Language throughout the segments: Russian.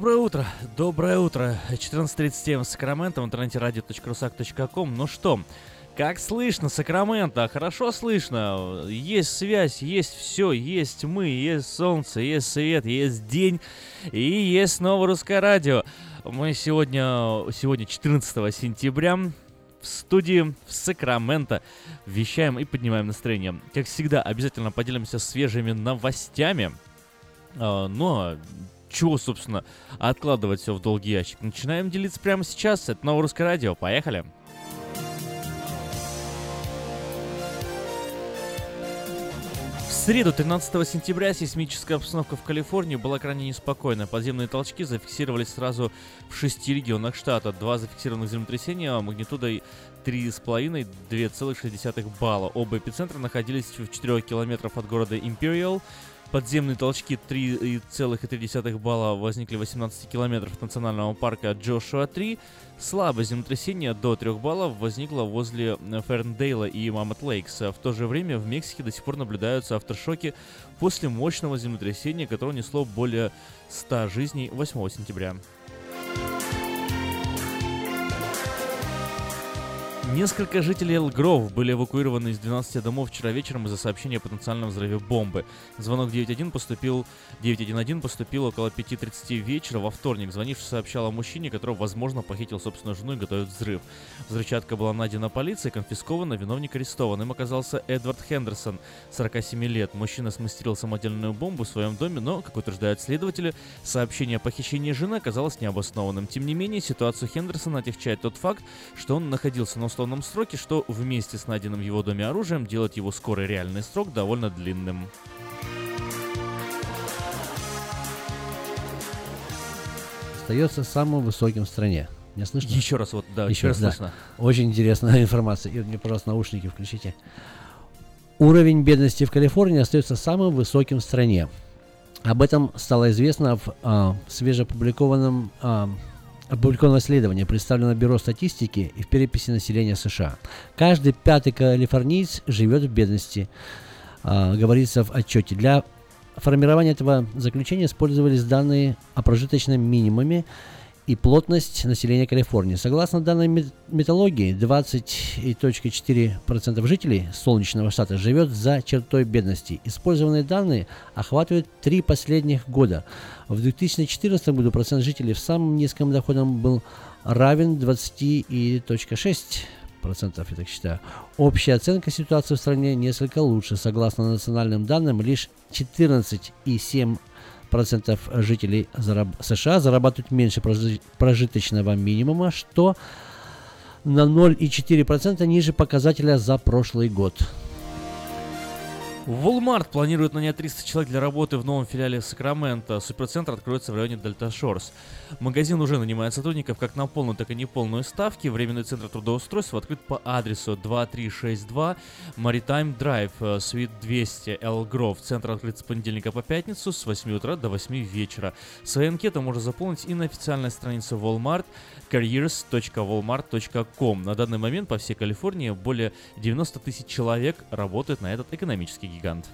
Доброе утро, доброе утро. 14.37 в Сакраменто, в интернете radio.rusak.com. Ну что, как слышно, Сакраменто? Хорошо слышно. Есть связь, есть все, есть мы, есть солнце, есть свет, есть день и есть снова русское радио. Мы сегодня, сегодня 14 сентября, в студии в Сакраменто вещаем и поднимаем настроение. Как всегда, обязательно поделимся свежими новостями. А, но чего, собственно, откладывать все в долгий ящик? Начинаем делиться прямо сейчас. Это новое русское радио. Поехали! В среду, 13 сентября, сейсмическая обстановка в Калифорнии была крайне неспокойна. Подземные толчки зафиксировались сразу в шести регионах штата. Два зафиксированных землетрясения магнитудой 3,5-2,6 балла. Оба эпицентра находились в 4 километрах от города Империал. Подземные толчки 3,3 балла возникли в 18 километрах национального парка Джошуа 3. Слабое землетрясение до 3 баллов возникло возле Ферндейла и Маммот Лейкс. В то же время в Мексике до сих пор наблюдаются авторшоки после мощного землетрясения, которое несло более 100 жизней 8 сентября. Несколько жителей Элгров были эвакуированы из 12 домов вчера вечером из-за сообщения о потенциальном взрыве бомбы. Звонок 911 поступил, 911 поступил около 5.30 вечера во вторник. Звонивший сообщал о мужчине, который, возможно, похитил собственную жену и готовит взрыв. Взрывчатка была найдена полицией, конфискована, виновник арестован. Им оказался Эдвард Хендерсон, 47 лет. Мужчина смастерил самодельную бомбу в своем доме, но, как утверждают следователи, сообщение о похищении жены оказалось необоснованным. Тем не менее, ситуацию Хендерсона отягчает тот факт, что он находился на условном сроке, что вместе с найденным в его доме оружием делает его скорый реальный срок довольно длинным. Остается самым высоким в стране. Меня слышно? Еще раз, вот, да, Еще раз да. слышно. Очень интересная информация. И мне, пожалуйста, наушники включите. Уровень бедности в Калифорнии остается самым высоким в стране. Об этом стало известно в а, свежеопубликованном а, опубликованном исследовании, представленном Бюро статистики и в переписи населения США. Каждый пятый калифорниец живет в бедности, а, говорится в отчете. Для формирования этого заключения использовались данные о прожиточном минимуме и плотность населения Калифорнии. Согласно данной мет- методологии, 20,4% жителей Солнечного штата живет за чертой бедности. Использованные данные охватывают три последних года. В 2014 году процент жителей в самом низком доходом был равен 20,6%, я так считаю. Общая оценка ситуации в стране несколько лучше. Согласно национальным данным, лишь 14,7% процентов жителей США зарабатывают меньше прожи- прожиточного минимума, что на 0,4% ниже показателя за прошлый год. Walmart планирует нанять 300 человек для работы в новом филиале Сакрамента. Суперцентр откроется в районе Дельта Шорс. Магазин уже нанимает сотрудников как на полную, так и неполную ставки. Временный центр трудоустройства открыт по адресу 2362 Maritime Drive, э, Suite 200, Эл Гров. Центр открыт с понедельника по пятницу с 8 утра до 8 вечера. Свои анкеты можно заполнить и на официальной странице Walmart careers.walmart.com. На данный момент по всей Калифорнии более 90 тысяч человек работают на этот экономический гигант.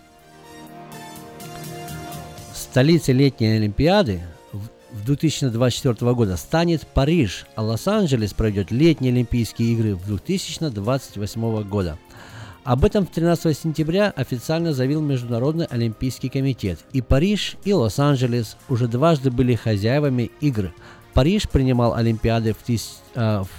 Столицей летней Олимпиады в в 2024 года станет Париж, а Лос-Анджелес проведет летние Олимпийские игры в 2028 года. Об этом 13 сентября официально заявил Международный Олимпийский комитет. И Париж, и Лос-Анджелес уже дважды были хозяевами игр. Париж принимал Олимпиады в, тыс- а, в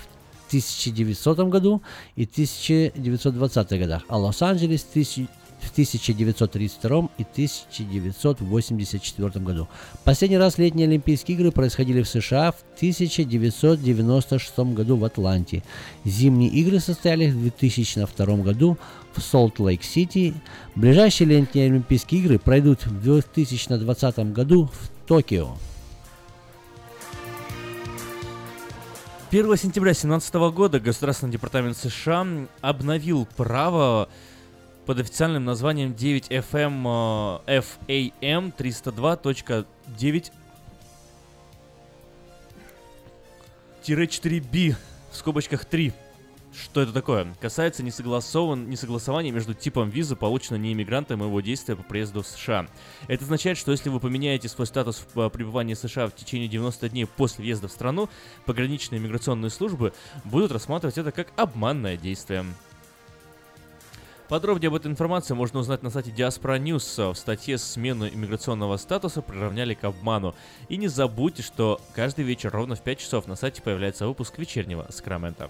1900 году и 1920 годах, а Лос-Анджелес в тысяч- в 1932 и 1984 году. Последний раз летние Олимпийские игры происходили в США в 1996 году в Атланте. Зимние игры состоялись в 2002 году в Солт-Лейк-Сити. Ближайшие летние Олимпийские игры пройдут в 2020 году в Токио. 1 сентября 2017 года Государственный департамент США обновил право под официальным названием 9FM э, FAM 302.9 4B в скобочках 3. Что это такое? Касается несогласован, несогласования между типом визы, полученной неиммигрантом, и его действия по приезду в США. Это означает, что если вы поменяете свой статус э, пребывании в США в течение 90 дней после въезда в страну, пограничные миграционные службы будут рассматривать это как обманное действие. Подробнее об этой информации можно узнать на сайте Diaspora News. В статье «Смену иммиграционного статуса приравняли к обману». И не забудьте, что каждый вечер ровно в 5 часов на сайте появляется выпуск вечернего Сакрамента.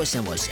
Moça, moça.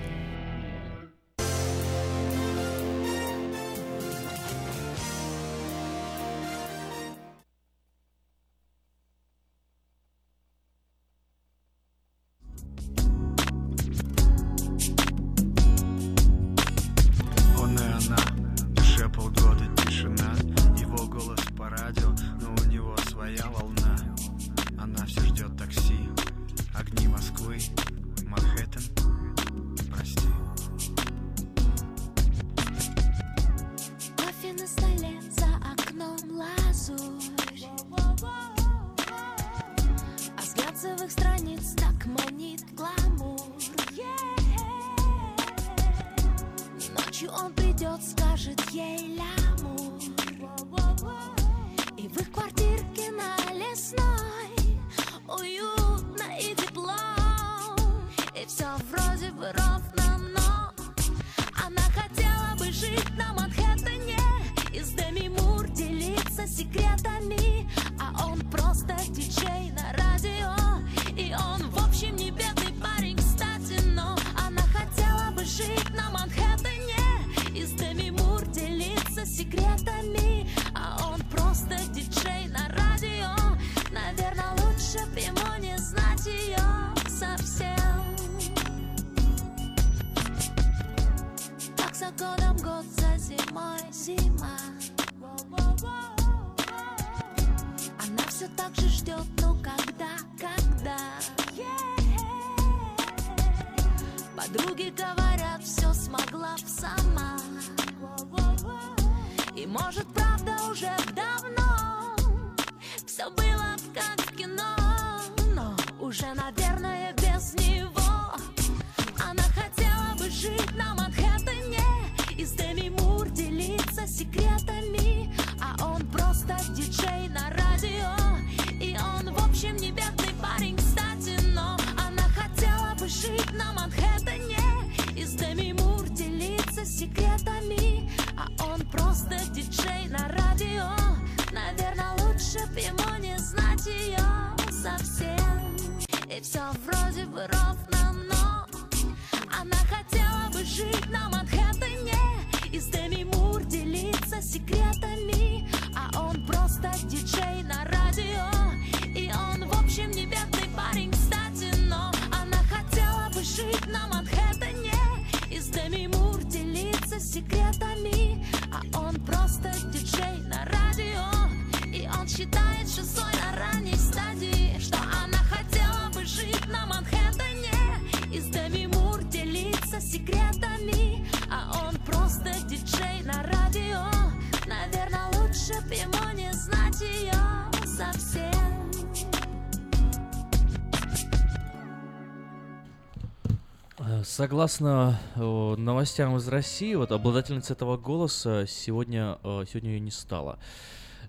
Согласно э, новостям из России, вот обладательница этого голоса сегодня, э, сегодня ее не стало.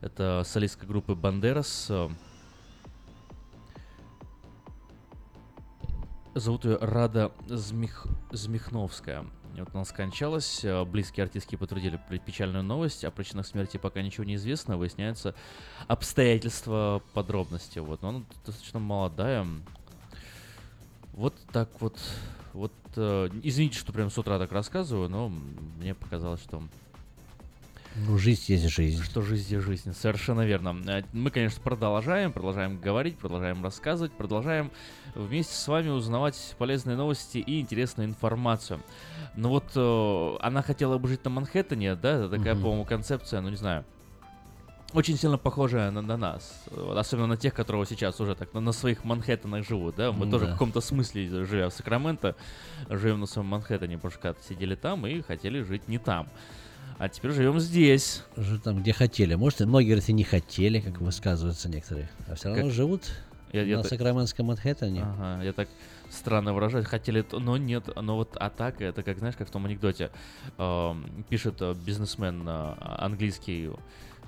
Это солистка группы Бандерас. э, Зовут ее Рада Змих... Змихновская. Вот она скончалась. э, Близкие артистки подтвердили печальную новость. О причинах смерти пока ничего не известно. Выясняются обстоятельства, подробности. Вот. Но она достаточно молодая. Вот так вот. Вот, извините, что прям с утра так рассказываю, но мне показалось, что Ну, жизнь есть жизнь. что жизнь есть жизнь. Совершенно верно. Э, Мы, конечно, продолжаем, продолжаем говорить, продолжаем рассказывать, продолжаем вместе с вами узнавать полезные новости и интересную информацию. Но вот э, она хотела бы жить на Манхэттене, да, это такая, Мгм. по-моему, концепция, ну не знаю. Очень сильно похожая на, на нас, особенно на тех, которые сейчас уже так на, на своих Манхэттенах живут, да, мы М, тоже да. в каком-то смысле, живя в Сакраменто, живем на своем Манхэттене, потому что когда-то сидели там и хотели жить не там. А теперь живем здесь. Жить там, где хотели. Может, и многие говорят, и не хотели, как высказываются некоторые. А все равно Как- живут Я- я на так- Сакраментском Манхэттене. Ага, я так странно выражаюсь. Хотели, но нет. Но вот атака, это как, знаешь, как в том анекдоте. Эм, пишет э, бизнесмен э, английский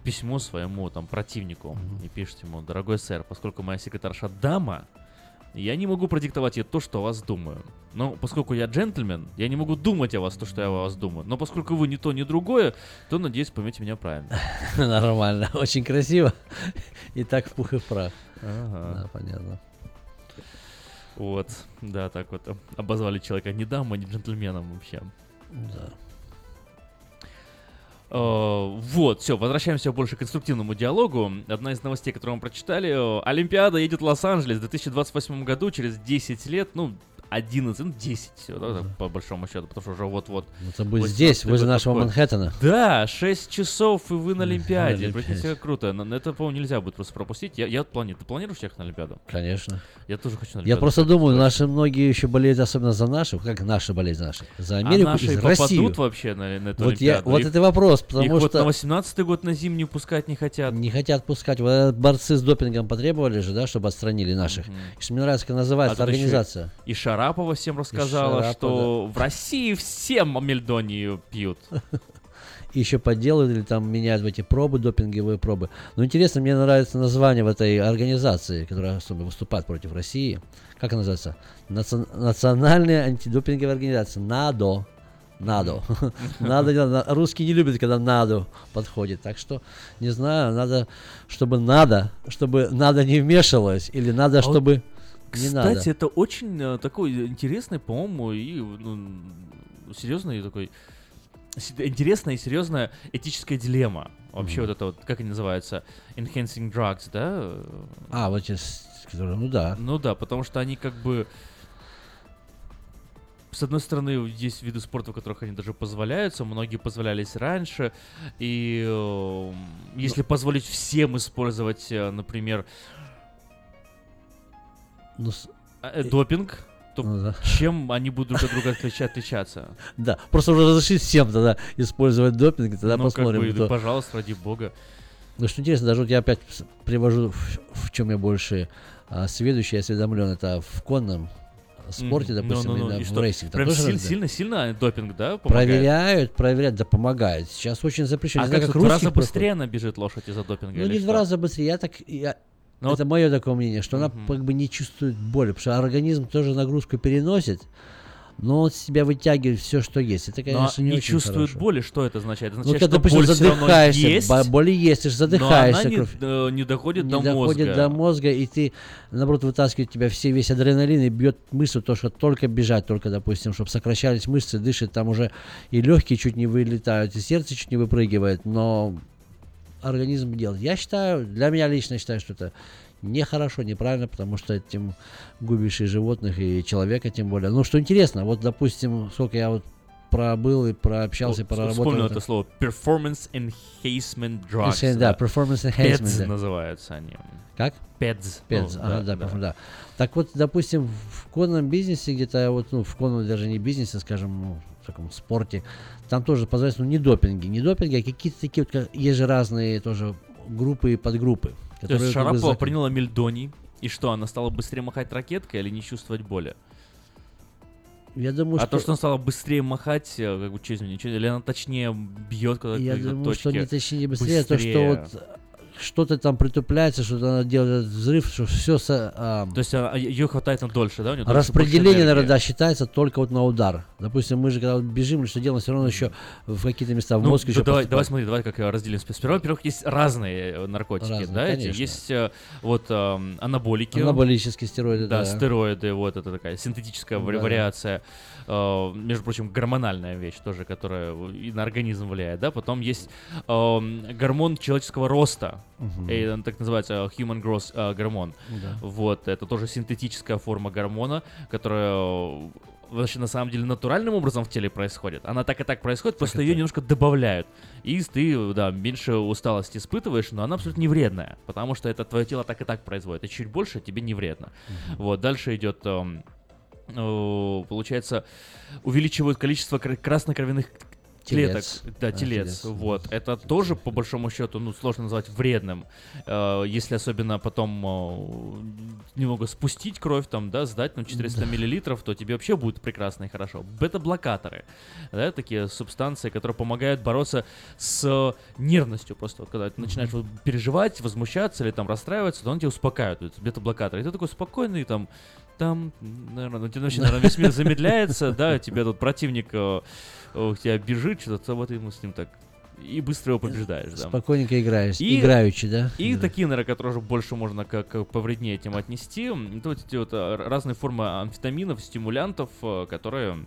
письмо своему там противнику и пишет ему, дорогой сэр, поскольку моя секретарша дама, я не могу продиктовать ей то, что о вас думаю. Но поскольку я джентльмен, я не могу думать о вас то, что я о вас думаю. Но поскольку вы ни то, ни другое, то, надеюсь, поймете меня правильно. Нормально, очень красиво. И так в пух и прах. Ага. Да, понятно. Вот, да, так вот э, обозвали человека не дамой, не джентльменом вообще. Да. Э, Вот, все, возвращаемся больше к конструктивному диалогу. Одна из новостей, которую мы прочитали. э, Олимпиада едет в Лос-Анджелес в 2028 году, через 10 лет, ну, 11, ну, 10, всё, да, по большому счету, потому что уже вот-вот. Это будет 18 здесь, возле нашего подходит. Манхэттена. Да, 6 часов и вы на Олимпиаде. Прикиньте, как круто. На- Это, по-моему, нельзя будет просто пропустить. Я, я планирую. Ты планируешь ехать на Олимпиаду? Конечно. Я тоже хочу на Я Олимпиаду. просто думаю, наши многие еще болеют особенно за нашу, как наши болеют за наши, за Америку а наши и за Россию. вообще на, на эту Вот, я, Олимпиаду? вот Их- это вопрос, их потому вот что на 18 год на зимнюю пускать не хотят. не хотят пускать. Вот этот борцы с допингом потребовали же, да, чтобы отстранили наших. Что мне нравится, как называется А организация. И шара Шарапова всем рассказала, Шарапова, что в России всем мельдонию пьют. И еще подделывают или там меняют в эти пробы, допинговые пробы. Но интересно, мне нравится название в этой организации, которая особенно выступает против России. Как она называется? Наци- Национальная антидопинговая организация. НАДО. НАДО. Надо, русские не любят, когда надо подходит. Так что, не знаю, надо, чтобы надо, чтобы надо не вмешивалось, или надо, А вот, чтобы не надо. Кстати, это очень э, такой интересный, по-моему, и ну, серьезный такой интересная и серьезная этическая дилемма. Вообще Мгм. вот это вот, как они называются, enhancing drugs, да? А, вот эти, с- которые, ну да. Ну да, потому что они как бы... С одной стороны, есть виды спорта, в которых они даже позволяются, многие позволялись раньше, и э, если позволить всем использовать, э, например, Ну, с- э, допинг, то Ну да. чем они будут друг от друга отлича- отличаться? Да, просто уже разрешить всем тогда использовать допинг, тогда ну, как посмотрим. бы, кто- пожалуйста, ради бога. Ну, что интересно, даже вот я опять привожу, в, в чем я больше а, сведущий, осведомлен, это в конном спорте, Мгм. допустим, Ну-ну-ну, именно и в что, рейсинге. Прям тоже силь- разные. сильно, сильно допинг, да, помогает? Проверяют, проверяют, да помогает. Сейчас очень запрещено. А как, как в два раза русских проходит. быстрее она бежит лошадь из-за допинга? Ну, не в два раза быстрее. Я так, я, Ну, это мое такое мнение, что она Мгм. как бы не чувствует боли, потому что организм тоже нагрузку переносит, но он себя вытягивает все, что есть. Это, Но конечно, не, не очень чувствует хорошо. боли, что это означает? Это Ну, означает, когда, что допустим, боль задыхаешься, есть, бо- боли есть, ты же но задыхаешься. она не, э, не доходит не до доходит мозга. до мозга, и ты, наоборот, вытаскивает тебя все, весь адреналин и бьет мысль, то, что только бежать, только, допустим, чтобы сокращались мышцы, дышит, там уже и легкие чуть не вылетают, и сердце чуть не выпрыгивает, но организм делает. Я считаю, для меня лично считаю, что это нехорошо, неправильно, потому что этим губишь и животных, и человека тем более. Ну, что интересно, вот, допустим, сколько я вот пробыл и прообщался, и О, проработал. Вспомнил это- слово. Performance Enhancement Drugs. Если- да, performance enhancement, PEDS да. называются они. Как? PEDS. Пец, Ну, ага, да, да. да. Так вот, допустим, в конном бизнесе где-то, вот, ну, в конном даже не бизнесе, скажем, ну, в таком спорте, там тоже позволяется, ну, не допинги, не допинги, а какие-то такие вот, есть же разные тоже группы и подгруппы. То есть как бы Шарапова зак- приняла мельдоний, и что, она стала быстрее махать ракеткой или не чувствовать боли? Я думаю, а что... то, что она стала быстрее махать, э, как бы, что извини, ничего, или она точнее бьет когда Я думаю, что точки не точнее, не быстрее, а то, что быстрее. вот что-то там притупляется, что-то она делает взрыв, что все То есть а, ее хватает на дольше, да? У больше Распределение, наверное, да, считается только вот на удар. Допустим, мы же когда бежим или что делаем, все равно еще в какие-то места в Ну, мозг да еще давай, поступает. давай смотри, давай как э, разделим. Сперва, во-первых, есть разные э, наркотики, Разные, да, эти. конечно. Есть э, вот эм, анаболики. Анаболические стероиды, да. да. стероиды, вот это такая синтетическая Да-да. вариация. Э, между прочим, гормональная вещь тоже, которая и на организм влияет, да. Потом есть эм, гормон человеческого роста, Мгм. и он так называется human growth э, гормон. Да. Вот, это тоже синтетическая форма гормона, которая э, вообще на самом деле натуральным образом в теле происходит. Она так и так происходит, просто ее немножко добавляют. И ты, да, меньше усталости испытываешь, но она абсолютно не вредная, потому что это твое тело так и так производит. И чуть больше тебе не вредно. Вот, дальше идет, эм, э, получается, увеличивают количество кра- краснокровяных клеток, Телец. да, А, телец, телец. вот, это тоже по большому счету, ну, сложно назвать вредным, Э, если особенно потом э, немного спустить кровь, там, да, сдать, ну, 400 миллилитров, то тебе вообще будет прекрасно и хорошо. Бета-блокаторы, да, такие субстанции, которые помогают бороться с нервностью, просто вот когда ты начинаешь вот переживать, возмущаться или там расстраиваться, то он тебя успокаивает, вот, бета-блокаторы, и ты такой спокойный, там, там, наверное, ну, тебе вообще, наверное, весь мир замедляется, да, тебе тут противник э, тебя бежит, что-то вот ему с ним так и быстро его побеждаешь, да. Спокойненько играешь, И- играючи, да? И Да. такие, наверное, которые больше можно как, как повреднее этим отнести. Это вот эти вот а, разные формы амфетаминов, стимулянтов, э, которые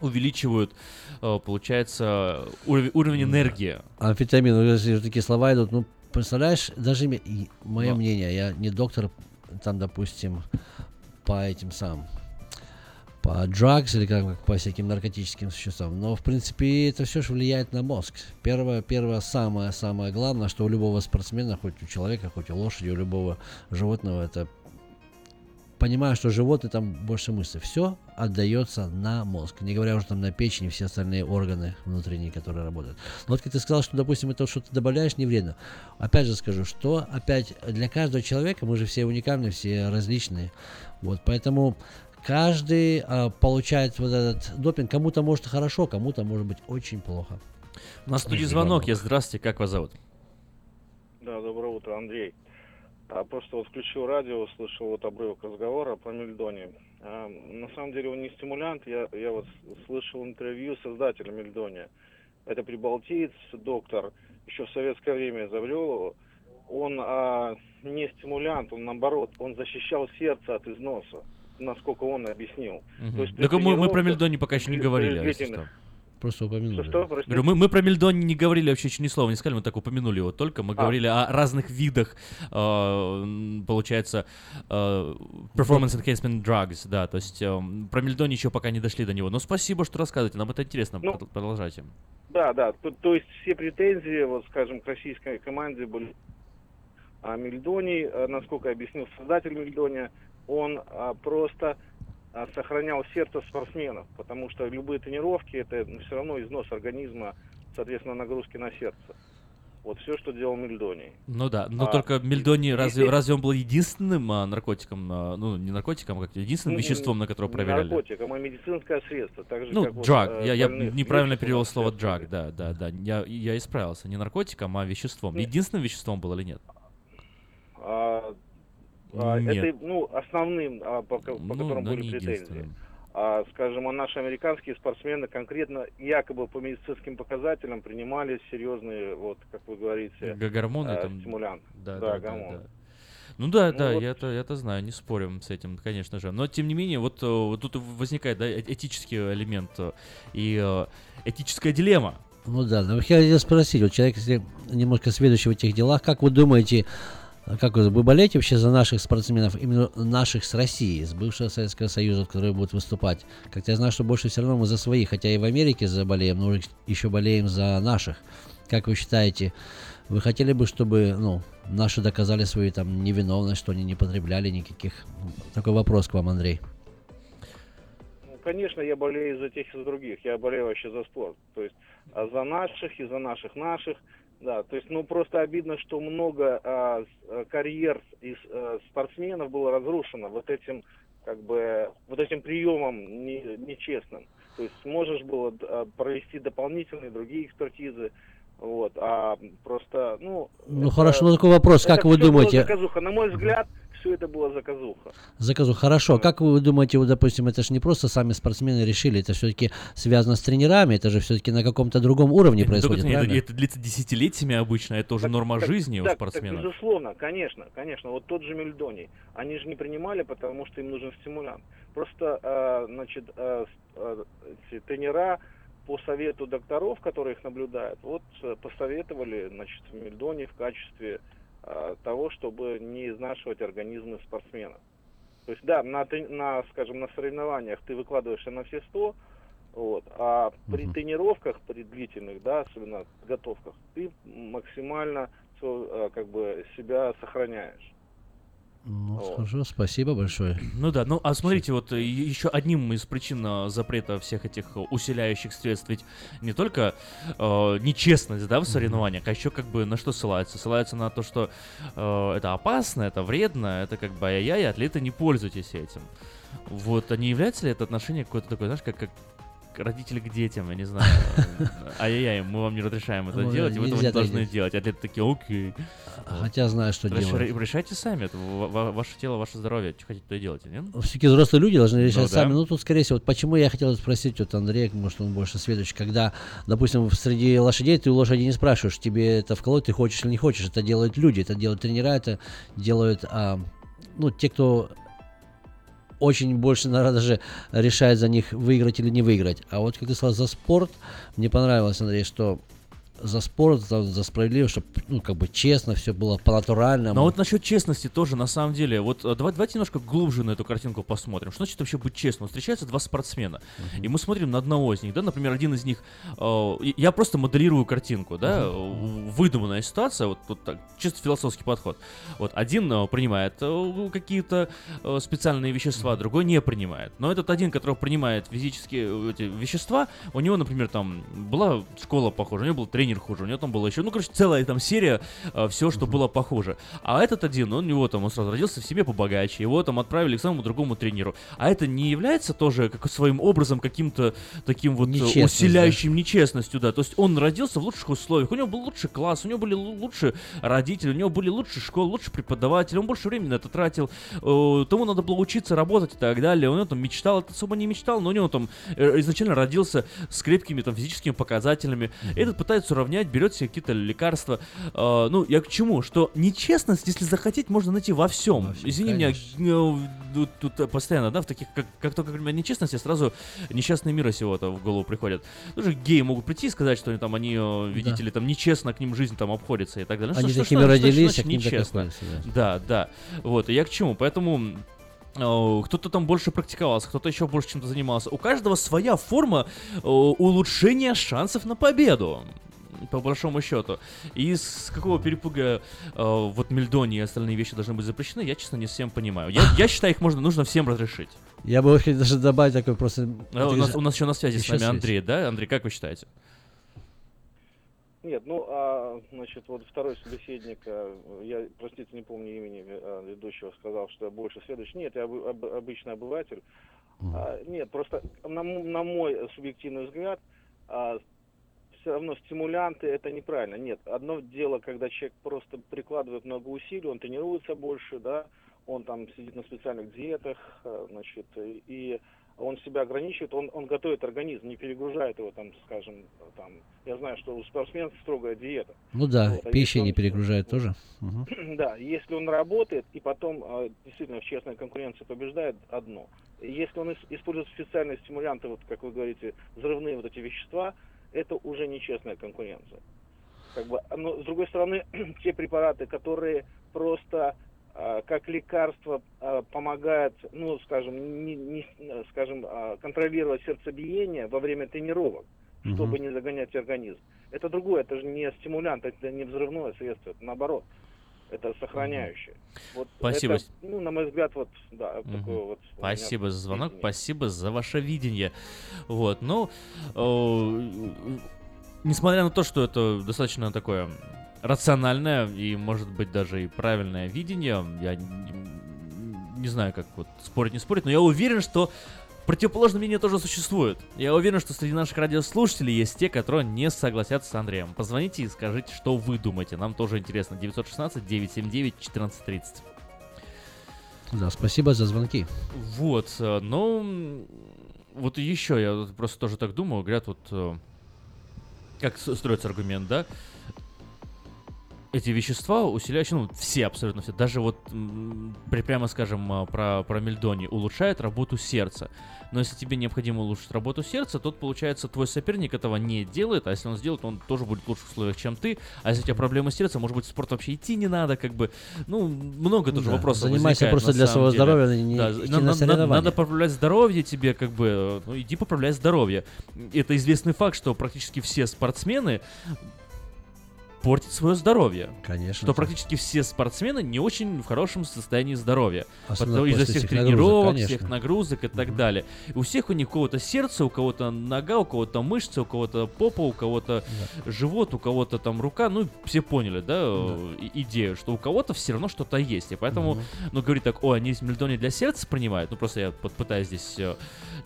увеличивают, э, получается, уров- уровень энергии. Амфетамин, если такие слова идут, ну, представляешь, даже мое Но. мнение, я не доктор, там, допустим, по этим самым, по drugs или как, по всяким наркотическим веществам, но, в принципе, это все же влияет на мозг. Первое, первое, самое, самое главное, что у любого спортсмена, хоть у человека, хоть у лошади, у любого животного, это понимаю, что животные там больше мысли. Все отдается на мозг. Не говоря уже там на печень и все остальные органы внутренние, которые работают. Но вот как ты сказал, что, допустим, это что ты добавляешь, не вредно. Опять же скажу, что опять для каждого человека, мы же все уникальны, все различные. Вот, поэтому каждый а, получает вот этот допинг. Кому-то может хорошо, кому-то может быть очень плохо. На студии звонок есть. Здравствуйте, как вас зовут? Да, доброе утро, Андрей. А, просто вот включил радио, услышал вот обрывок разговора про мельдоний. А, на самом деле он не стимулянт, я, я вот слышал интервью создателя мельдония. Это прибалтиец, доктор, еще в советское время изобрел его. Он а, не стимулянт, он наоборот, он защищал сердце от износа, насколько он объяснил. Мгм. То есть Так мы, мы про мельдоний пока еще не говорили. что. Просто упомянули. Что, что? Говорю, мы, мы про мельдоний не говорили вообще еще ни слова не сказали, мы так упомянули его только. Мы А. говорили о разных видах, э, получается, э, performance enhancement drugs, да, то есть э, про мельдоний еще пока не дошли до него. Но спасибо, что рассказываете, нам это интересно, Ну, Прод- продолжайте. Да, да. То, то есть все претензии, вот скажем, к российской команде были. А Мельдоний, а, насколько объяснил создатель Мельдония, он а, просто а, сохранял сердце спортсменов, потому что любые тренировки это все равно износ организма, соответственно, нагрузки на сердце. Вот все, что делал Мельдоний. Ну да, но А, только мельдоний, разве, разве он был единственным а, наркотиком, а, ну не наркотиком, а как единственным Ну, веществом, на которое проверяли? наркотиком, а медицинское средство. Так же, Ну, как вот, drug. э, я, я неправильно перевел слово drug, да, да, да. Я, я исправился. Не наркотиком, а веществом. Нет. Единственным веществом был или нет? А, Нет. это ну основным, а, по, по Ну, которым были претензии. А, скажем, а наши американские спортсмены конкретно якобы по медицинским показателям принимали серьезные, вот как вы говорите, гормоны э, там. стимулянты. Да, Да, да, да, гормоны. да. Ну да, Ну да, вот. я это, я это знаю, не спорим с этим, конечно же. Но тем не менее, вот, э, вот тут возникает да, э- этический элемент и э, этическая дилемма. Ну да, но я хотел спросить, вот человек, если немножко сведущий в этих делах, как вы думаете, а как вы, вы болеете вообще за наших спортсменов, именно наших с России, с бывшего Советского Союза, которые будут выступать? Как-то я знаю, что больше все равно мы за своих, хотя и в Америке заболеем, но еще болеем за наших. Как вы считаете, вы хотели бы, чтобы ну, наши доказали свою там невиновность, что они не потребляли никаких... Такой вопрос к вам, Андрей. Ну, конечно, я болею за тех и за других. Я болею вообще за спорт. То есть а за наших и за наших наших. Да, то есть, ну просто обидно, что много а, а, карьер из а, спортсменов было разрушено вот этим, как бы, вот этим приемом не- нечестным. То есть можешь было а, провести дополнительные другие экспертизы, вот, а просто, ну... Ну это- хорошо, ну такой вопрос, как вы думаете? заказуха. На мой взгляд, все это было заказуха. Заказу. Хорошо. Как вы думаете, вот, допустим, это же не просто сами спортсмены решили, это все-таки связано с тренерами, это же все-таки на каком-то другом уровне Это, только происходит, это, правильно? это длится десятилетиями обычно, это уже норма Так- жизни у так- спортсменов. Так, безусловно, конечно, конечно. Вот тот же Мельдоний. Они же не принимали, потому что им нужен стимулянт. Просто, э, значит, э, э, тренера по совету докторов, которые их наблюдают, вот э, посоветовали, значит, Мельдоний в качестве того, чтобы не изнашивать организмы спортсмена. То есть, да, на, на, скажем, на соревнованиях ты выкладываешься на все 100, вот, а при Мгм. тренировках, при длительных, да, особенно подготовках, ты максимально всё, э, как бы себя сохраняешь. Ну, Вот. хорошо, спасибо большое. Ну да, ну а смотрите, вот э, еще одним из причин э, запрета всех этих усиляющих средств ведь не только э, нечестность, да, в соревнованиях, а еще как бы на что ссылаются? Ссылаются на то, что э, это опасно, это вредно, это как бы ай-яй, атлеты не пользуйтесь этим. Вот, а не является ли это отношение какое-то такое, знаешь, как, как родители к детям, я не знаю. Ай-яй-яй, мы вам не разрешаем это Ой, делать, и вы этого не должны делать. делать. Атлеты такие, окей. Хотя знаю, что Реш- делать. Решайте сами, это ва- ва- ваше тело, ваше здоровье, что хотите, то и делайте, нет? Все-таки взрослые люди должны решать Ну да. сами. Ну, тут, скорее всего, вот почему я хотел спросить вот Андрея, может, он больше следующий, когда, допустим, среди лошадей ты у лошади не спрашиваешь, тебе это вколоть, ты хочешь или не хочешь. Это делают люди, это делают тренера, это делают, а, ну, те, кто очень больше, наверное, даже решает за них выиграть или не выиграть. А вот, как ты сказал, за спорт, мне понравилось, Андрей, что за спорт, за, за справедливость, чтобы, ну, как бы честно все было по-натуральному. Но вот насчет честности тоже, на самом деле, вот э, давай, давайте немножко глубже на эту картинку посмотрим. Что значит вообще быть честным? Встречаются два спортсмена, и мы смотрим на одного из них, да, например, один из них, э, я просто моделирую картинку, да, э, выдуманная ситуация, вот тут так, чисто философский подход. Вот один э, принимает э, какие-то э, специальные вещества, другой не принимает. Но этот один, который принимает физические э, эти вещества, у него, например, там была школа похожа, у него был тренер тренер хуже, у него там было еще, ну, короче, целая там серия, все, что было похуже. А этот один, он у него там, он сразу родился в семье побогаче, его там отправили к самому другому тренеру. А это не является тоже как своим образом каким-то таким вот э, Нечестность, усиляющим нечестностью, да. То есть он родился в лучших условиях, у него был лучший класс, у него были лу- лучшие родители, у него были лучшие школы, лучшие преподаватели, он больше времени на это тратил, э, тому надо было учиться, работать и так далее. Он там мечтал, это особо не мечтал, но у него там э, изначально родился с крепкими там физическими показателями. Этот пытается уравнять, берет себе какие-то лекарства. Э, ну, я к чему? Что нечестность, если захотеть, можно найти во всем. Извини меня, э, тут, тут, постоянно, да, в таких, как, как только говорим о нечестности, сразу несчастные мира сего-то в голову приходят. Даже геи могут прийти и сказать, что они там, они, э, видите Да. ли, там нечестно к ним жизнь там обходится и так далее. Ну, Они что- что- такими что- что родились, значит а к ним нечестно? относятся, Да, да. Вот, и я к чему? Поэтому э, кто-то там больше практиковался, кто-то еще больше чем-то занимался. У каждого своя форма улучшения шансов на победу. По большому счету. И с какого перепуга э, вот Мельдони и остальные вещи должны быть запрещены, я, честно, не всем понимаю. Я, я считаю, их можно, нужно всем разрешить. Я бы хотел даже добавить такой просто... А у, нас, у нас еще на связи с Еще нами связь. Андрей, да? Андрей, как вы считаете? Нет, ну, а, значит, вот второй собеседник, а, я, простите, не помню имени а, ведущего, сказал, что я больше следующий. Нет, я обы- об- обычный обыватель. А, нет, просто на, на мой субъективный взгляд, все равно стимулянты это неправильно. Нет, одно дело, когда человек просто прикладывает много усилий, он тренируется больше, да, он там сидит на специальных диетах, а, значит, и он себя ограничивает, он, он готовит организм, не перегружает его, там, скажем, там, я знаю, что у спортсменов строгая диета. Ну да, Вот, а пища если не он- перегружает тоже. Мгм. Да, если он работает и потом э, действительно в честной конкуренции побеждает, одно. Если он ис- использует специальные стимулянты, вот как вы говорите, взрывные вот эти вещества, это уже нечестная конкуренция. Как бы, но с другой стороны, те препараты, которые просто э, как лекарство э, помогают, ну, скажем, не, не скажем, э, контролировать сердцебиение во время тренировок, чтобы не загонять организм. Это другое, это же не стимулянт, это не взрывное средство, это наоборот. Это сохраняющее. Вот Спасибо. это, ну, на мой взгляд, вот, да, такое вот. Спасибо за звонок, видение. спасибо за ваше видение. Вот, ну, э, несмотря на то, что это достаточно такое рациональное и, может быть, даже и правильное видение, я не, не знаю, как вот спорить, не спорить, но я уверен, что противоположное мнение тоже существует. Я уверен, что среди наших радиослушателей есть те, которые не согласятся с Андреем. Позвоните и скажите, что вы думаете. Нам тоже интересно. 916-979-1430. Да, спасибо за звонки. Вот, э, ну, вот еще я просто тоже так думаю, говорят, вот, э, как строится аргумент, да, эти вещества усиляющие, ну, все абсолютно все, даже вот, при- прямо скажем, а, про, про мельдони, улучшают работу сердца. Но если тебе необходимо улучшить работу сердца, то, получается, твой соперник этого не делает, а если он сделает, он тоже будет в лучших условиях, чем ты. А если у тебя проблемы с сердцем, может быть, в спорт вообще идти не надо, как бы, ну, много тоже Да, вопросов занимайся просто для своего деле. здоровья, не Да, идти на- на соревнования. надо поправлять здоровье тебе, как бы, ну, иди поправляй здоровье. Это известный факт, что практически все спортсмены портят свое здоровье. Конечно. Что практически все спортсмены не очень в хорошем состоянии здоровья. Особенно из-за всех тренировок, конечно. всех нагрузок и так далее. И у всех у них у кого-то сердце, у кого-то нога, у кого-то мышцы, у кого-то попа, у кого-то живот, у кого-то там рука. Ну, все поняли, да, и- идею, что у кого-то все равно что-то есть. И поэтому, Мгм. ну, говорит так, о, они мельдони для сердца принимают. Ну, просто я пытаюсь здесь э,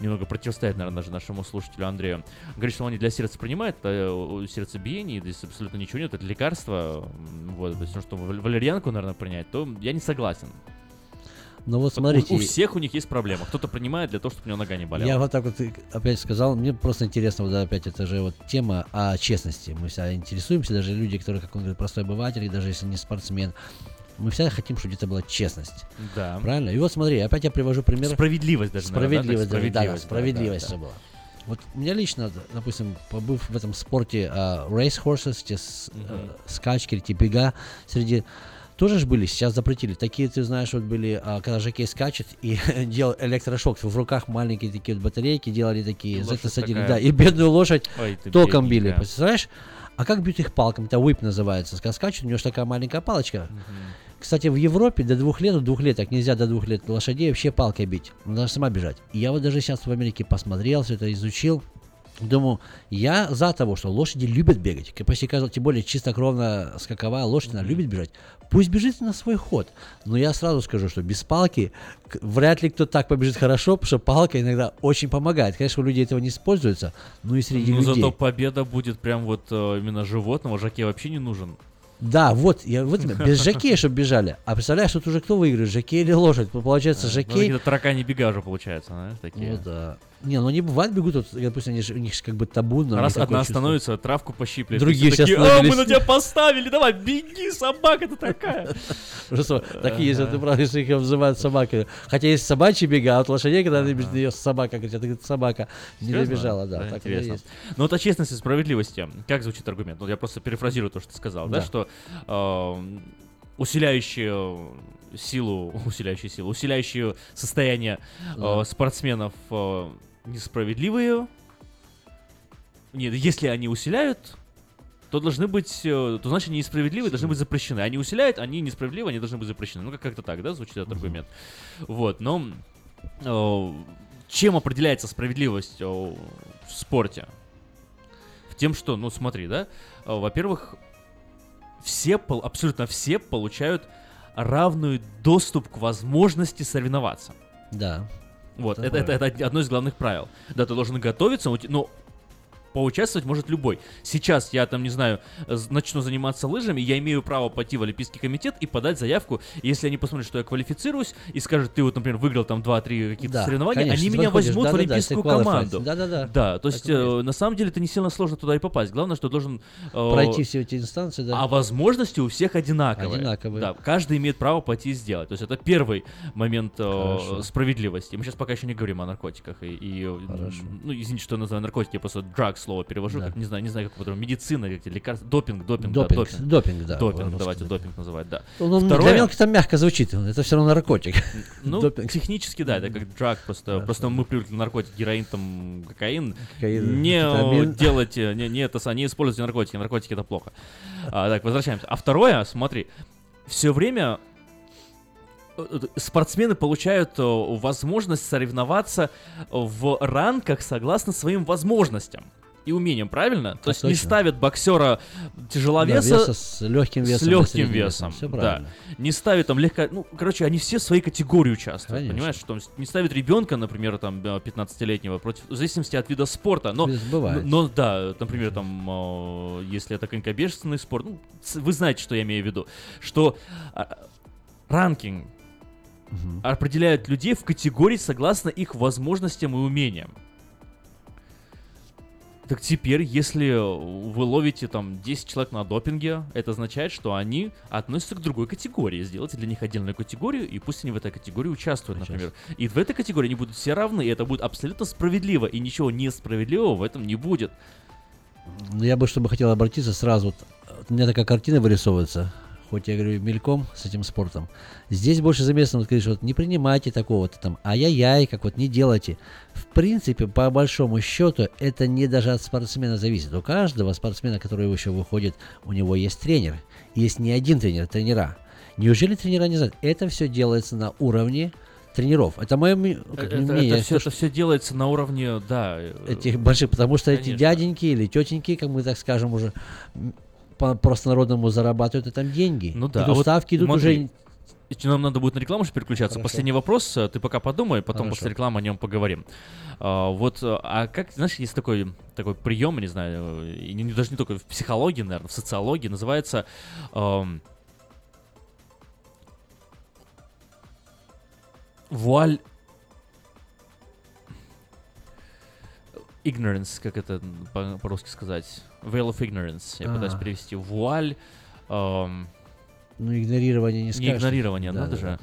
немного противостоять, наверное, даже нашему слушателю Андрею. Говорит, что они для сердца принимают, это э, сердцебиение, здесь абсолютно ничего нет, это лекарство. Вот, то есть, ну, что вал- валерьянку, наверное, принять, то я не согласен. Ну вот У- смотрите. У, всех у них есть проблема. Кто-то принимает для того, чтобы у него нога не болела. Я вот так вот опять сказал, мне просто интересно, вот опять это же вот тема о честности. Мы вся интересуемся, даже люди, которые, как он говорит, простой обыватель, и даже если не спортсмен, мы всегда хотим, чтобы где-то была честность. Да. Правильно? И вот смотри, опять я привожу пример. Справедливость даже, да? Справедливость, да, да, справедливость, да, справедливость да, всё да. было. Вот у меня лично, допустим, побыв в этом спорте а, race horses, те с- э, скачки, эти бега, среди тоже же были, сейчас запретили. Такие, ты знаешь, вот были, а, когда жокей скачет и делал электрошок, в руках маленькие такие вот батарейки делали такие, за это садили, такая. да, и бедную лошадь Ой, током били, бедненькая. представляешь? А как бьют их палками? Это whip называется. Когда скачут, у него же такая маленькая палочка. Кстати, в Европе до двух лет, до двухлеток нельзя до двух лет лошадей вообще палкой бить. Надо сама бежать. И я вот даже сейчас в Америке посмотрел, все это изучил. Думаю, я за того, что лошади любят бегать. Почти каждый, тем более чистокровно скаковая лошадь, она любит бежать. Пусть бежит на свой ход. Но я сразу скажу, что без палки вряд ли кто так побежит хорошо, потому что палка иногда очень помогает. Конечно, у людей этого не используется, но и среди Ну, людей. зато победа будет прям вот э, именно животного. Жаке вообще не нужен. Да, вот, я, вот без жакея, чтобы бежали. А представляешь, тут уже кто выиграет, жакей или лошадь? Получается, Ну, жакей... какие-то таракани бега уже получается, знаешь, такие. Ну да. Не, ну они бывают бегут, вот, допустим, они же, у них же как бы табу. но Раз одна чувство. становится, травку пощиплет. Другие все такие, а, мы на тебя поставили, давай, беги, собака ты такая. Просто такие есть, ты правда, их обзывают собакой. Хотя есть собачьи бега, а от лошадей, когда она бежит, ее собака кричат, ты собака не добежала, да, так интересно. есть. Ну вот о честности и справедливости. Как звучит аргумент? Ну, я просто перефразирую то, что ты сказал, да, что э, усиляющие силу, усиляющие силу, усиляющие состояние э, Да. спортсменов э, несправедливые. Нет, если они усиляют, то должны быть, э, то значит они несправедливые, должны быть запрещены. Они усиляют, они несправедливые, они должны быть запрещены. Ну, как- как-то так, да, звучит этот аргумент. Вот, но э, чем определяется справедливость э, в спорте? В тем, что, ну, смотри, да, э, во-первых, все, абсолютно все получают равный доступ к возможности соревноваться. Да. Вот, Это это, это, это одно из главных правил. Да, ты должен готовиться, но поучаствовать может любой. Сейчас я там, не знаю, начну заниматься лыжами, я имею право пойти в Олимпийский комитет и подать заявку. Если они посмотрят, что я квалифицируюсь, и скажут, ты вот, например, выиграл там 2-3 каких-то Да, соревнования, конечно, они меня подходишь, возьмут в да-да-да, Олимпийскую если qualified. команду. Да, то есть, Так и есть. э, на самом деле, это не сильно сложно туда и попасть. Главное, что должен... э, Пройти все эти инстанции, да. а возможности у всех одинаковые. Одинаковые. Да, каждый имеет право пойти и сделать. То есть это первый момент э, Хорошо. справедливости. Мы сейчас пока еще не говорим о наркотиках. И, и, Хорошо. ну, извините, что я называю наркотики, я просто drug слово перевожу, Да. как не знаю, не знаю, как по-другому. Медицина, или лекарства, допинг, допинг, Допинг, да, допинг. допинг, да, Допинг, давайте сказать. допинг называть, да. Ну, ну, Второе- Для мелких там мягко звучит, это все равно наркотик. ну, Допинг. технически, да, это как drug, просто, просто мы привыкли наркотики, героин, там, кокаин. Кокаин, не кетамин. делайте, не, не это, не используйте наркотики, наркотики это плохо. А, так, возвращаемся. А второе, смотри, все время э, э, спортсмены получают э, возможность соревноваться в ранках согласно своим возможностям и умениям, правильно? То есть не точно. ставят боксера тяжеловеса Да, веса с легким весом, с легким весом. весом. Да. Не ставят там легко. Ну, короче, они все в своей категории участвуют. Конечно. Понимаешь, что не ставят ребенка, например, там э, 15-летнего, против, в зависимости от вида спорта. Но, Бывает. но, да, например, там, э, если это конькобежный спорт, ну, вы знаете, что я имею в виду, что а, ранкинг определяет людей в категории согласно их возможностям и умениям. Так теперь, если вы ловите там 10 человек на допинге, это означает, что они относятся к другой категории. Сделайте для них отдельную категорию, и пусть они в этой категории участвуют, например. И в этой категории они будут все равны, и это будет абсолютно справедливо, и ничего несправедливого в этом не будет. Ну, я бы, чтобы хотел обратиться сразу, вот, у меня такая картина вырисовывается, хоть я говорю мельком с этим спортом. Здесь больше заместно, вот, говоришь, вот не принимайте такого-то там, ай-яй-яй, как вот не делайте. В принципе, по большому счету, это не даже от спортсмена зависит. У каждого спортсмена, который еще выходит, у него есть тренер. Есть не один тренер, тренера. Неужели тренера не знают? Это все делается на уровне тренеров. Это мое как это, мнение. это все, то, это все делается на уровне, да. э, этих больших, потому что эти Конечно. дяденьки или тетеньки, как мы так скажем уже, по простонародному зарабатывают и там деньги. Ну да. И а вот ставки идут смотри, уже... Нам надо будет на рекламу же переключаться. Хорошо. Последний вопрос, э, ты пока подумай, потом Хорошо. после рекламы о нем поговорим. А, вот, э, а как, знаешь, есть такой, такой прием, не знаю, и не- даже не только в психологии, наверное, в социологии, называется эм, вуаль ignorance, как это по- по-русски сказать? Veil of ignorance. Я пытаюсь А. перевести. Вуаль... эм, Ну, игнорирование не не скажешь. игнорирование, Да, надо да, же.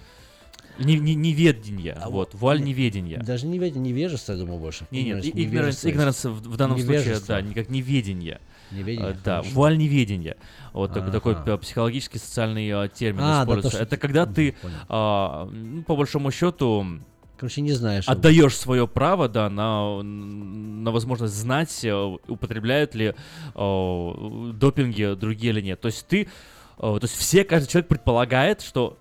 Не, не, неведение. А вот, вуаль нет, неведения. Даже не ведь невежество, я думаю, больше. Не, нет, Ignorance, и- ignorance, невежество ignorance в, в данном случае, Невежество. да, не как неведение. Неведение, А, да, хорошо. вуаль неведения. Вот такой, такой п- психологический социальный а, термин А, да, то, используется. что- Это когда ты, а, ну, по большому счету, Короче, не знаешь. отдаешь свое право, да, на, на возможность знать, э, употребляют ли э, допинги другие или нет. То есть ты, э, то есть все, каждый человек предполагает, что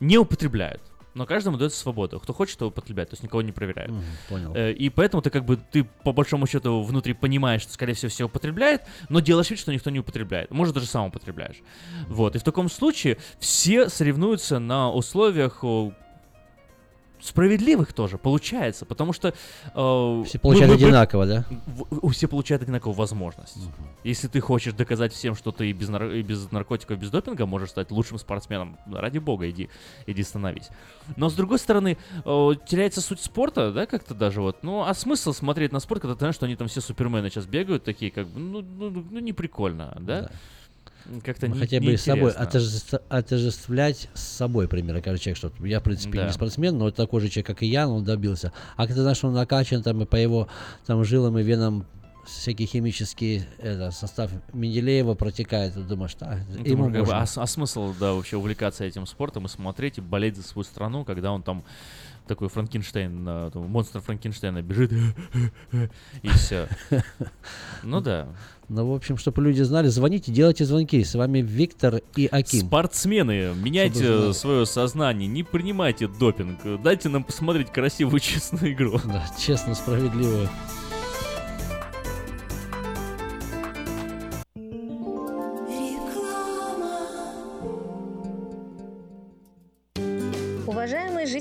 не употребляют. но каждому дается свобода. Кто хочет, то употребляет, то есть никого не проверяет. Мгм, понял. Э, И поэтому ты как бы, ты по большому счету внутри понимаешь, что, скорее всего, все употребляет, но делаешь вид, что никто не употребляет. Может, даже сам употребляешь. Вот, и в таком случае все соревнуются на условиях справедливых тоже, получается, потому что... э, Все получают мы- мы- мы- одинаково, да? в- у- все получают одинаковую возможность. Если ты хочешь доказать всем, что ты и без, нар- и без наркотиков, и без допинга можешь стать лучшим спортсменом, ради бога, иди, иди становись. Но с другой стороны, э, теряется суть спорта, да, как-то даже вот. Ну, а смысл смотреть на спорт, когда ты знаешь, что они там все супермены сейчас бегают, такие как бы, ну, ну, ну, ну, не прикольно, да? Как-то не, хотя бы и с собой отождествлять, отождествлять с собой, примерно, каждый человек, что я, в принципе, Да. не спортсмен, но такой же человек, как и я, но он добился. А когда знаешь, он накачан, там, и по его там, жилам и венам всякий химический это, состав Менделеева протекает, ты думаешь, так, Ну, ему думаю, как бы, можно. а, а смысл, да, вообще увлекаться этим спортом и смотреть и болеть за свою страну, когда он там такой Франкенштейн, э, монстр Франкенштейна бежит и все. Ну да. Ну, в общем, чтобы люди знали, звоните, делайте звонки. С вами Виктор и Аким. Спортсмены, меняйте свое сознание, не принимайте допинг, дайте нам посмотреть красивую честную игру. Да, честно, справедливо.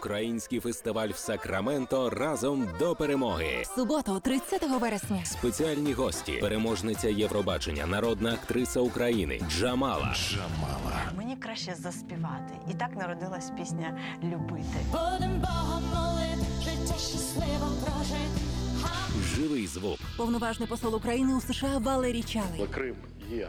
Український фестиваль в Сакраменто разом до перемоги. Суботу, 30 вересня. Спеціальні гості, переможниця Євробачення, народна актриса України Джамала. Джамала. Мені краще заспівати. І так народилась пісня Любити. Будем Богом молити, життя щасливо прожити. Живий звук. Повноважний посол України у США Валерій Чалий. Крим є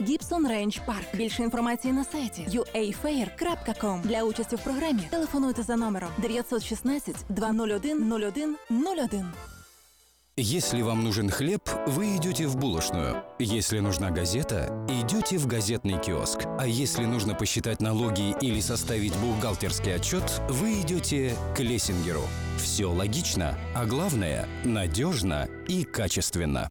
Гібсон Рейндж Парк. Більше інформації на сайті uafair.com. Для участі в програмі телефонуйте за номером 916 201 01 01. Если вам нужен хлеб, вы идете в булочную. Если нужна газета, идете в газетный киоск. А если нужно посчитать налоги или составить бухгалтерский отчет, вы идете к Лессингеру. Все логично, а главное – надежно и качественно.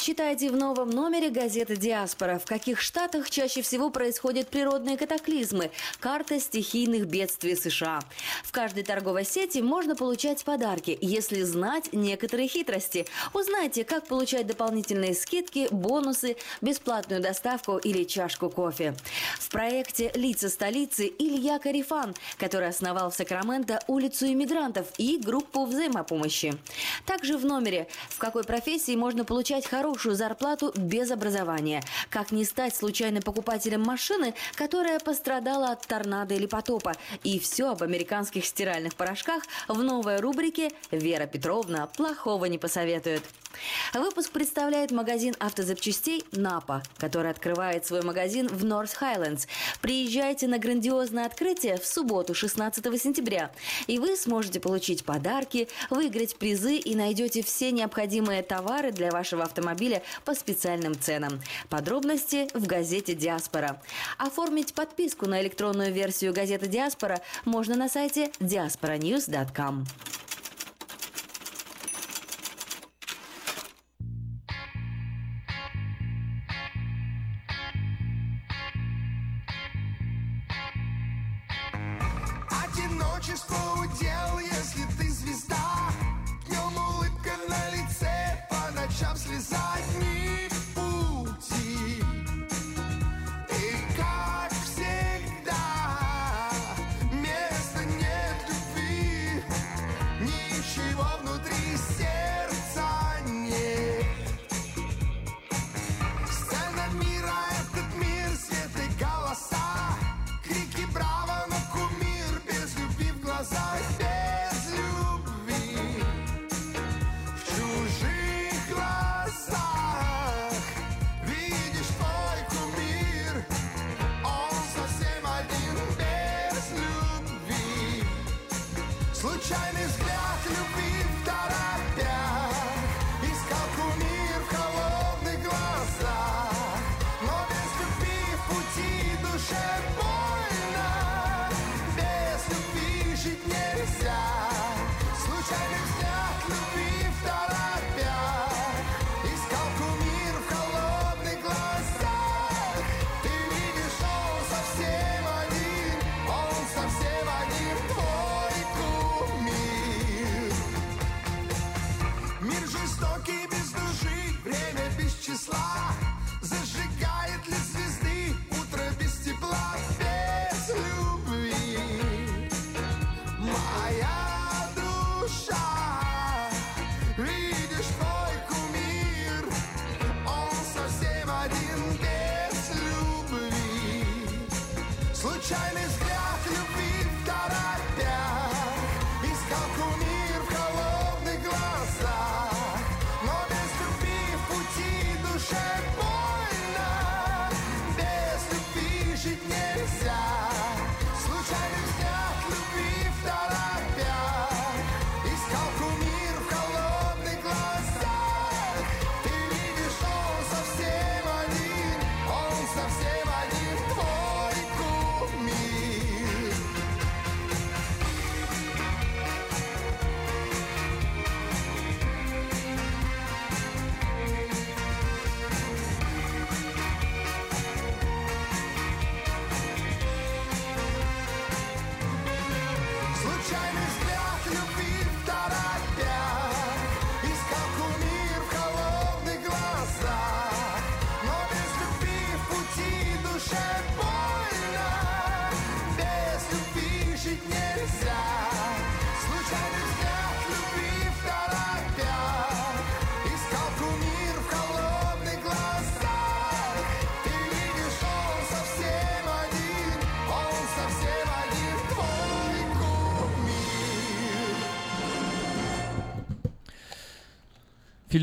Читайте в новом номере газеты «Диаспора», в каких штатах чаще всего происходят природные катаклизмы, карта стихийных бедствий США. В каждой торговой сети можно получать подарки, если знать некоторые хитрости. Узнайте, как получать дополнительные скидки, бонусы, бесплатную доставку или чашку кофе. В проекте «Лица столицы» Илья Карифан, который основал в Сакраменто улицу иммигрантов и группу взаимопомощи. Также в номере «В какой профессии можно получать хорошую зарплату без образования? Как не стать случайным покупателем машины, которая пострадала от торнадо или потопа?» И все об американских стиральных порошках в новой рубрике «Вера Петровна плохого не посоветует». Выпуск представляет магазин автозапчастей «Напа», который открывает свой магазин в Норth Хайлендс. Приезжайте на грандиозное открытие в субботу, 16 сентября, и вы сможете получить подарки, выиграть призы и найдете все необходимые товары для вашего автомобиля по специальным ценам. Подробности в газете «Диаспора». Оформить подписку на электронную версию газеты «Диаспора» можно на сайте diasporanews.com.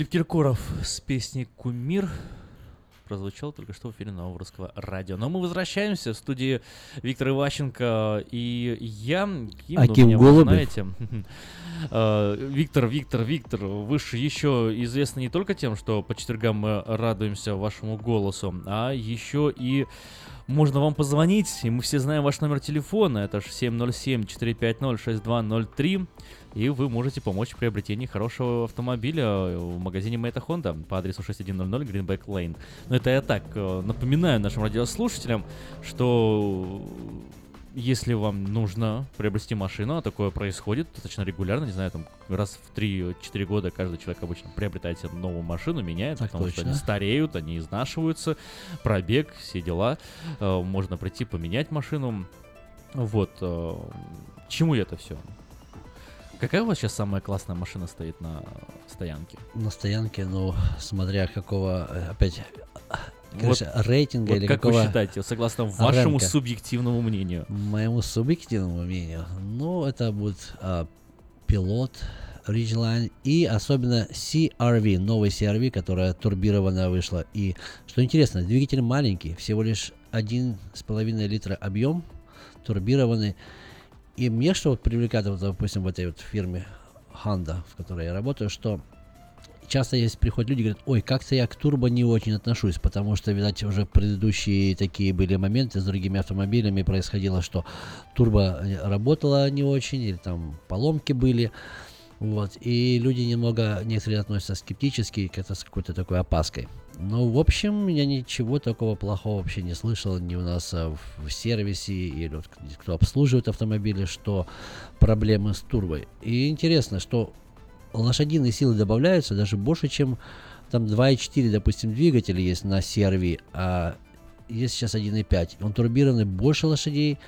Киркоров с песней «Кумир» прозвучал только что в эфире Нового Русского Радио. Но мы возвращаемся в студии Виктора Иващенко и я. Ким, ну, Аким вы Голубев. знаете. Э, Виктор, Виктор, Виктор, вы же еще известны не только тем, что по четвергам мы радуемся вашему голосу, а еще и можно вам позвонить, и мы все знаем ваш номер телефона. Это же 707-450-6203. И вы можете помочь в приобретении хорошего автомобиля в магазине Мэйта Honda по адресу 6100 Greenback Lane. Но это я так э, напоминаю нашим радиослушателям, что если вам нужно приобрести машину, а такое происходит достаточно регулярно, не знаю, там раз в 3-4 года каждый человек обычно приобретает себе новую машину, меняет, Так потому что точно. они стареют, они изнашиваются, пробег, все дела. Э, Можно прийти поменять машину. Вот. э, чему это все? Какая у вас сейчас самая классная машина стоит на стоянке? На стоянке, ну, смотря какого, э, опять, Вот- конечно, рейтинга вот или как какого... вы считаете, согласно вашему рынка? субъективному мнению? Моему субъективному мнению, ну, это будет а, пилот Ridgeline и особенно CRV, новый CRV, которая турбированная вышла. И что интересно, двигатель маленький, всего лишь 1,5 литра объем, турбированный. И мне что вот привлекает, вот, допустим, в этой вот фирме Honda, в которой я работаю, что часто есть приходят люди, говорят, ой, как-то я к турбо не очень отношусь, потому что, видать, уже предыдущие такие были моменты с другими автомобилями, происходило, что турбо э, работала не очень, или там поломки были, вот, и люди немного, некоторые относятся скептически, как-то с какой-то такой опаской. Ну, в общем, я ничего такого плохого вообще не слышал ни у нас а, в, сервисе, или вот кто обслуживает автомобили, что проблемы с турбой. И интересно, что лошадиные силы добавляются даже больше, чем там 2,4, допустим, двигателя есть на CRV, а есть сейчас 1,5. Он турбированный, больше лошадей,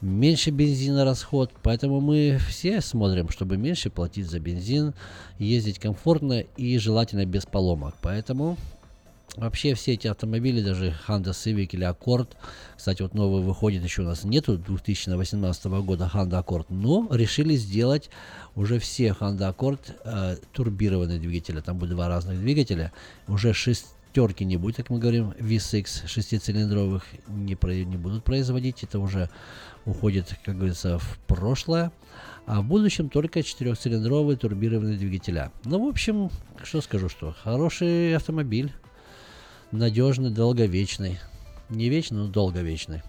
меньше бензина расход, поэтому мы все смотрим, чтобы меньше платить за бензин, ездить комфортно и желательно без поломок. Поэтому Вообще все эти автомобили, даже Honda Civic или Accord, кстати, вот новый выходит, еще у нас нету 2018 года Honda Accord, но решили сделать уже все Honda Accord э, турбированные двигатели, там будет два разных двигателя, уже шестерки не будет, как мы говорим, V6 шестицилиндровых не, про- не будут производить, это уже уходит, как говорится, в прошлое. А в будущем только четырехцилиндровые турбированные двигателя. Ну, в общем, что скажу, что хороший автомобиль надежный, долговечный. Не вечный, но долговечный.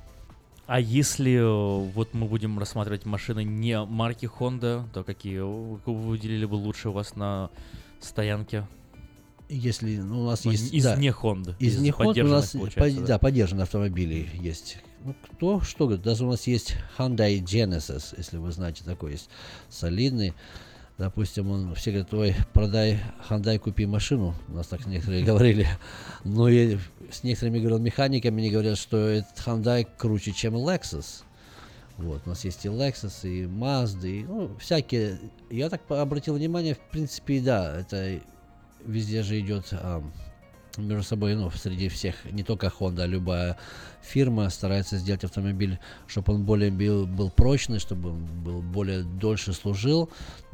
А если э, вот мы будем рассматривать машины не марки Honda, то какие вы вы выделили бы лучше у вас на стоянке? Если ну, у нас Ну, есть... из да, не Honda, Из, из не Honda у нас под- да. да, поддержанные автомобили есть. Ну, кто что говорит, даже у нас есть Hyundai Genesis, если вы знаете, такой есть солидный. Допустим, он все говорят, ой, продай Hyundai, купи машину. У нас так некоторые говорили. Но и с некоторыми, говорил, механиками они говорят, что этот Hyundai круче, чем Lexus. Вот, у нас есть и Lexus, и Mazda, и, ну, всякие. Я так обратил внимание, в принципе, да, это везде же идет а, между собой, ну, среди всех, не только Honda, а любая фирма старается сделать автомобиль, чтобы он более был, был прочный, чтобы он был более дольше служил.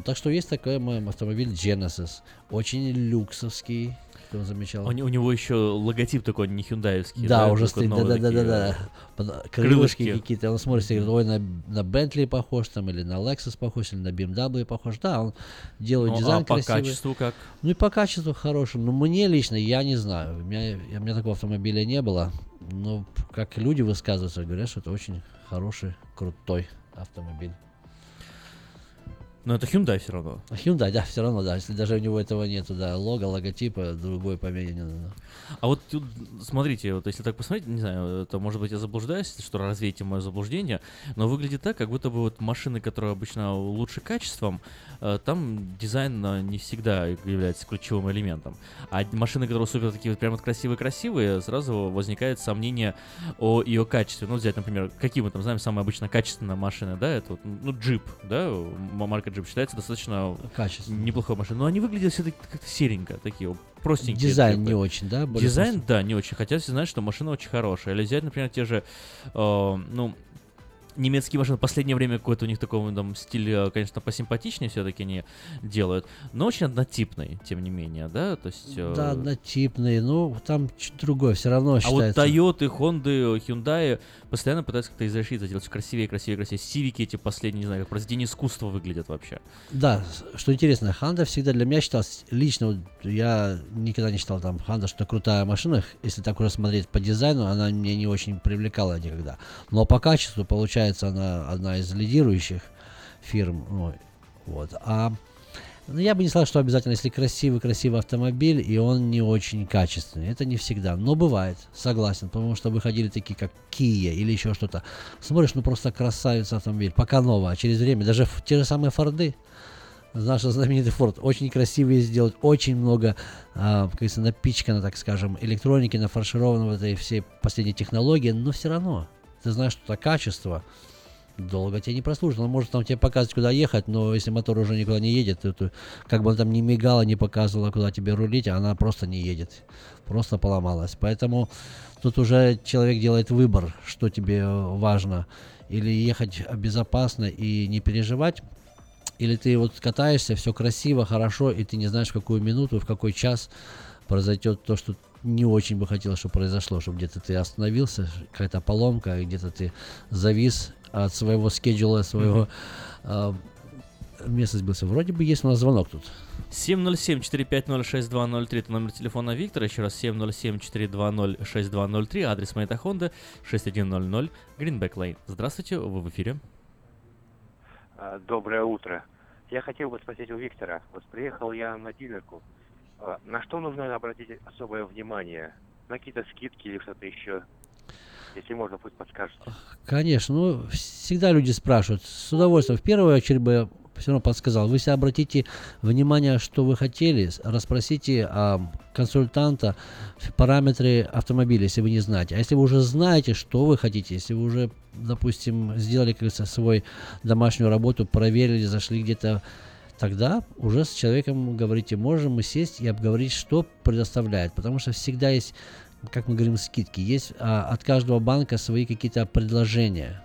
Так что есть такой мой автомобиль Genesis, очень люксовский, кто замечал. У, у него еще логотип такой не хюндаевский. Да, уже стоит, да, новый да, да, да, такие, да. Под- крылышки. Крылышки какие-то. Он смотрит и говорит, ой, на, на Бентли похож там, или на Lexus похож, или на BMW похож. Да, он делает Ну, дизайн а по красивый. качеству как? Ну и по качеству хороший. Но мне лично, я не знаю. У меня, у меня такого автомобиля не было. Но как люди высказываются, говорят, что это очень хороший, крутой автомобиль. Но это Hyundai все равно. А Hyundai, да, все равно, да. Если даже у него этого нету, да, лого, логотипа, другой помене не надо. А вот тут, смотрите, вот если так посмотреть, не знаю, это может быть я заблуждаюсь, что развеете мое заблуждение, но выглядит так, как будто бы вот машины, которые обычно лучше качеством, э, там дизайн э, не всегда является ключевым элементом. А машины, которые супер такие вот прям вот красивые-красивые, сразу возникает сомнение о ее качестве. Ну, взять, например, какие мы там знаем самая обычно качественная машина, да, это вот, ну, джип, да, марка джип считается достаточно Качественно. неплохой машиной, но они выглядят все-таки как-то серенько, такие вот простенькие. Дизайн джипы. не очень, да? Дизайн, просто? да, не очень. Хотя все знают, что машина очень хорошая. Или взять, например, те же, э, ну, немецкие машины в последнее время какой-то у них такой там стиль, э, конечно, посимпатичнее все-таки не делают, но очень однотипный, тем не менее, да, то есть... э, Да, однотипные, ну, там чуть другое, все равно а вот считается. Toyota, Honda, Hyundai постоянно пытаются как-то изрешиться, делать всё красивее, красивее, красивее. Сивики эти последние, не знаю, как произведение искусства выглядят вообще. Да, что интересно, Honda всегда для меня считалась, лично вот я никогда не считал там Honda, что крутая машина, если так уже смотреть по дизайну, она меня не очень привлекала никогда. Но по качеству, получается, она одна из лидирующих фирм. Ну, Вот. А ну, я бы не сказал, что обязательно, если красивый-красивый автомобиль, и он не очень качественный. Это не всегда. Но бывает, согласен. Потому что выходили такие, как Kia или еще что-то. Смотришь, ну просто красавец автомобиль. Пока новый, а через время, даже те же самые Форды, наш знаменитый Форд, очень красивые сделать, очень много, а, как говорится, напичкано, так скажем, электроники, нафаршировано этой всей последней технологии, но все равно, ты знаешь, что это качество, долго тебе не прослужит. Он может там тебе показывать, куда ехать, но если мотор уже никуда не едет, то, то как бы он там не мигала, не показывала, куда тебе рулить, она просто не едет. Просто поломалась. Поэтому тут уже человек делает выбор, что тебе э, важно. Или ехать безопасно и не переживать, или ты вот катаешься, все красиво, хорошо, и ты не знаешь, в какую минуту, в какой час произойдет то, что не очень бы хотелось, чтобы произошло, чтобы где-то ты остановился, какая-то поломка, где-то ты завис от своего скеджула, своего а, места сбился. Вроде бы есть у нас звонок тут. 707-450-6203 это номер телефона Виктора. Еще раз 707-420-6203. Адрес Мэйта Хонда 6100 Greenback Lane. Здравствуйте, вы в эфире. А, Доброе утро. Я хотел бы спросить у Виктора. Вот приехал я на дилерку. А, На что нужно обратить особое внимание? На какие-то скидки или что-то еще? Если можно, пусть подскажете. Конечно, ну, всегда люди спрашивают. С удовольствием. В первую очередь бы все равно подсказал. Вы себе обратите внимание, что вы хотели, расспросите а, консультанта параметры автомобиля, если вы не знаете. А если вы уже знаете, что вы хотите, если вы уже, допустим, сделали, как говорится, свой домашнюю работу, проверили, зашли где-то тогда уже с человеком говорите, можем мы сесть и обговорить, что предоставляет. Потому что всегда есть, как мы говорим, скидки. Есть а, от каждого банка свои какие-то предложения.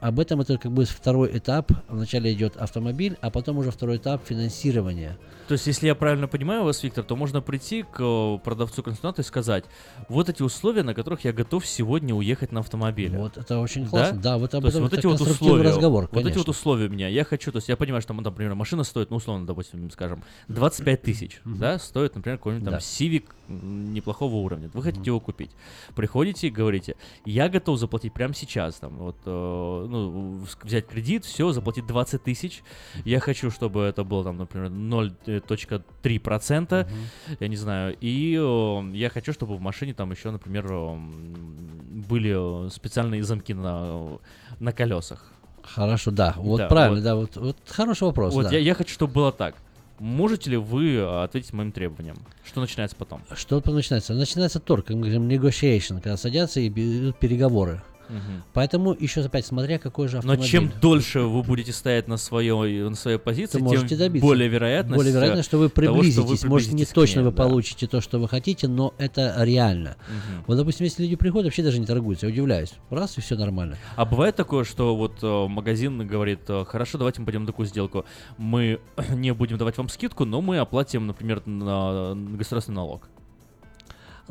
Об этом это как бы второй этап. Вначале идет автомобиль, а потом уже второй этап финансирования. То есть, если я правильно понимаю вас, Виктор, то можно прийти к э, продавцу-консультанту и сказать, вот эти условия, на которых я готов сегодня уехать на автомобиле. Вот это очень классно. Да, вот об этом вот это эти вот условия, разговор, вот эти вот конечно. условия у меня, я хочу, то есть я понимаю, что, например, машина стоит, ну, условно, допустим, скажем, 25 тысяч, да, стоит, например, какой-нибудь там Да. Civic неплохого уровня. Вы хотите его купить. Приходите и говорите, я готов заплатить прямо сейчас, там, вот, э, ну, взять кредит, все, заплатить 20 тысяч. Я хочу, чтобы это было, там, например, 0.3%, я не знаю, и э, я хочу, чтобы в машине там еще, например, э, были э, специальные замки на, на колесах. Хорошо, да. Вот Да, правильно, вот. да, вот, вот хороший вопрос. Вот да. я, я хочу, чтобы было так. Можете ли вы э, ответить моим требованиям? Что начинается потом? Что начинается? Начинается торг, как мы говорим, negotiation, когда садятся и идут переговоры. Мгм. Поэтому еще опять смотря какой же Но автомобиль. чем дольше вы будете стоять на своей, на своей позиции, то можете тем добиться. более вероятность, Более вероятно, э, что вы того, приблизитесь. что вы Может, не приблизитесь точно ней, вы да. получите то, что вы хотите, но это реально. Мгм. Вот, допустим, если люди приходят, вообще даже не торгуются, я удивляюсь. Раз, и все нормально. А бывает такое, что вот э, магазин говорит, э, хорошо, давайте мы пойдем на такую сделку. Мы не будем давать вам скидку, но мы оплатим, например, на на государственный налог.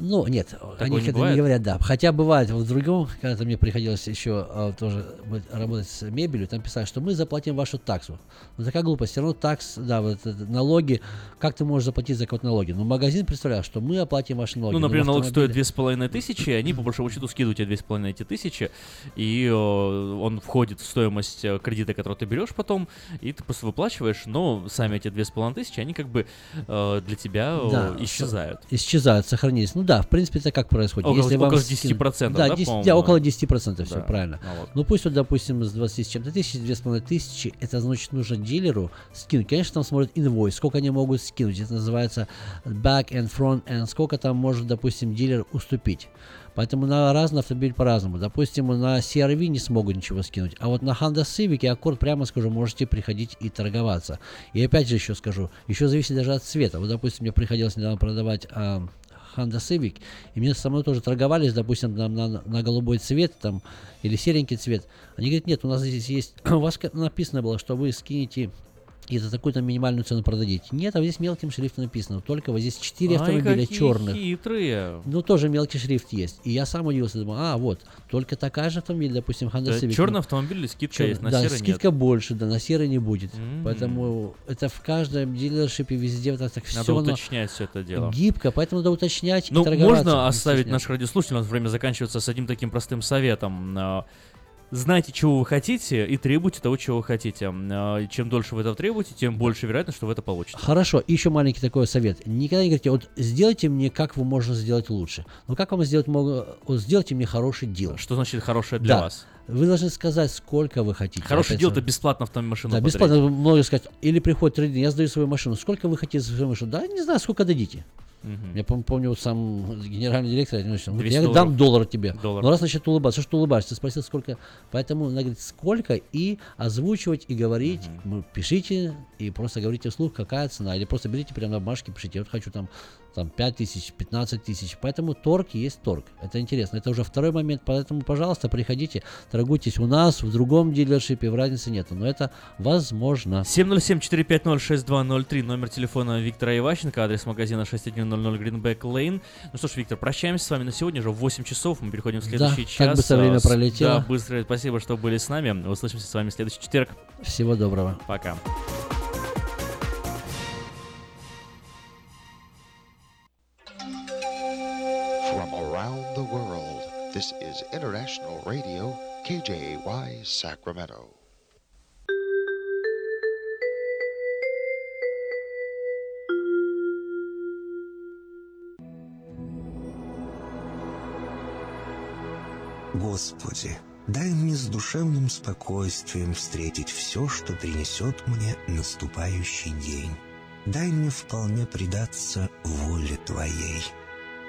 Ну, нет, Такого они не это бывает? не говорят, да. Хотя бывает, вот в другом, когда мне приходилось еще а, тоже работать с мебелью, там писали, что мы заплатим вашу таксу. Ну, такая глупость, все равно такс, да, вот это, налоги, как ты можешь заплатить за какой-то налоги? Ну, магазин представляет, что мы оплатим ваши налоги. Ну, в например, налог стоит две с половиной тысячи, и они, по большому счету, скидывают тебе две с половиной эти тысячи, и э, он входит в стоимость э, кредита, который ты берешь потом, и ты просто выплачиваешь, но сами эти две с половиной тысячи, они как бы э, для тебя э, Да, исчезают. Исчезают, сохранились. Ну да, в принципе, это как происходит. Около- Если вам около скину- 10%, да, да, 10 по-моему? да, около 10% все Да, правильно. налог. Ну пусть вот, допустим, с 20 с чем-то тысяч, 2,5 тысячи, это значит нужно дилеру скинуть. Конечно, там смотрят инвойс, сколько они могут скинуть. Это называется back and front and сколько там может, допустим, дилер уступить. Поэтому на разный автомобиль по-разному. Допустим, на CRV не смогут ничего скинуть. А вот на Honda Civic и Accord, прямо скажу, можете приходить и торговаться. И опять же еще скажу, еще зависит даже от цвета. Вот, допустим, мне приходилось недавно продавать а, Honda Civic, и мне со мной тоже торговались, допустим, на, на, на голубой цвет там, или серенький цвет. Они говорят, нет, у нас здесь есть, у вас написано было, что вы скинете и за такую-то минимальную цену продадите. Нет, а здесь мелким шрифтом написано. Только вот здесь 4 Ай, автомобиля черных. хитрые. Ну, тоже мелкий шрифт есть. И я сам удивился, думаю, а, вот, только такая же автомобиль, допустим, Honda есть Civic. черный автомобиль или скидка чёрный- есть, на да, серый скидка нет? больше, да, на серый не будет. М. Поэтому это в каждом дилершипе везде вот так Надо все уточнять все это дело. гибко, поэтому надо уточнять и Ну, можно оставить стесняться. наших радиослушателей, у нас время заканчивается с одним таким простым советом. Знайте, чего вы хотите, и требуйте того, чего вы хотите. А, Чем дольше вы этого требуете, тем больше вероятность, что вы это получите. Хорошо, и еще маленький такой совет. Никогда не говорите, вот сделайте мне, как вы можно сделать лучше. Ну как вам сделать, вот сделайте мне хороший дел. Что значит хорошее для Да. вас? Вы должны сказать, сколько вы хотите. Хорошее дело это бесплатно автомашину Да, подарить. бесплатно. Много сказать. Или приходит трейдер, я сдаю свою машину. Сколько вы хотите за свою машину? Да, не знаю, сколько дадите. Мгм. Я пом- помню, сам генеральный директор, я, говорю, 200 я дам доллар тебе. Доллар. Но раз начнет улыбаться, что улыбаешься? Ты спросил, сколько. Поэтому надо говорить, сколько, и озвучивать, и говорить. Ну, пишите, и просто говорите вслух, какая цена. Или просто берите прямо на бумажке, пишите, я вот хочу там, там 5 тысяч, 15 тысяч. Поэтому торг есть торг. Это интересно. Это уже второй момент. Поэтому, пожалуйста, приходите, торгуйтесь у нас, в другом дилершипе, в разницы нет. Но это возможно. 707-450-6203, номер телефона Виктора Иващенко, адрес магазина 6100 Greenback Lane. Ну что ж, Виктор, прощаемся с вами на сегодня, уже 8 часов, мы переходим в следующий так час. быстро время пролетело. Да, быстро, спасибо, что были с нами. Услышимся с вами в следующий четверг. Всего доброго. Пока. International Radio, KJY Sacramento. Господи, дай мне с душевным спокойствием встретить все, что принесет мне наступающий день. Дай мне вполне предаться воле Твоей.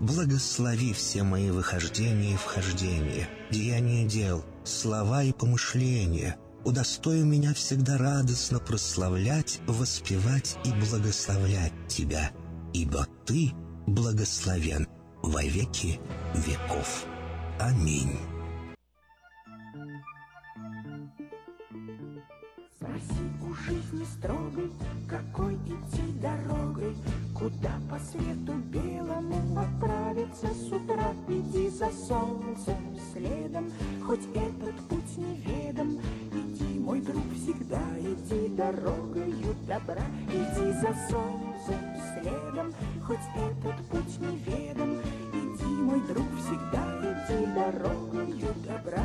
Благослови все мои выхождения и вхождения, деяния дел, слова и помышления. Удостой меня всегда радостно прославлять, воспевать и благословлять Тебя, ибо Ты благословен во веки веков. Аминь. Спроси у жизни строгой, какой идти дорогой, Куда по свету белому отправиться с утра. Иди за солнцем следом, хоть этот путь неведом. Иди, мой друг, всегда иди дорогою добра. Иди за солнцем следом, хоть этот путь неведом. Иди, мой друг, всегда иди дорогою добра.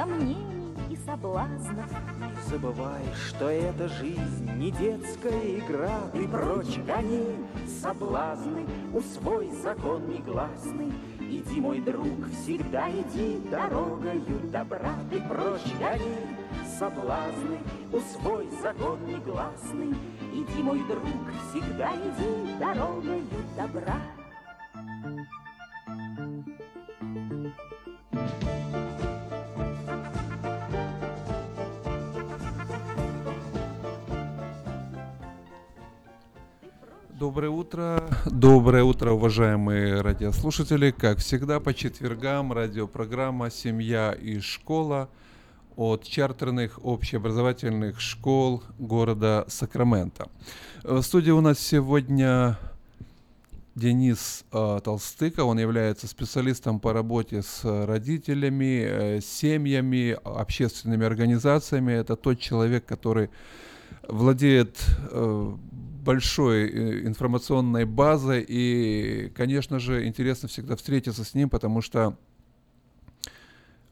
Сомнений и соблазнов. Не забывай, что эта жизнь не детская игра. Ты прочь гони соблазны, усвой закон негласный. Иди, мой друг, всегда иди дорогою добра. Ты прочь гони соблазны, усвой закон негласный. Иди, мой друг, всегда иди дорогою добра. Доброе утро, доброе утро, уважаемые радиослушатели. Как всегда, по четвергам радиопрограмма «Семья и школа» от чартерных общеобразовательных школ города Сакраменто. В студии у нас сегодня Денис э, Толстыка. Он является специалистом по работе с родителями, э, семьями, общественными организациями. Это тот человек, который владеет э, большой э, информационной базой, и, конечно же, интересно всегда встретиться с ним, потому что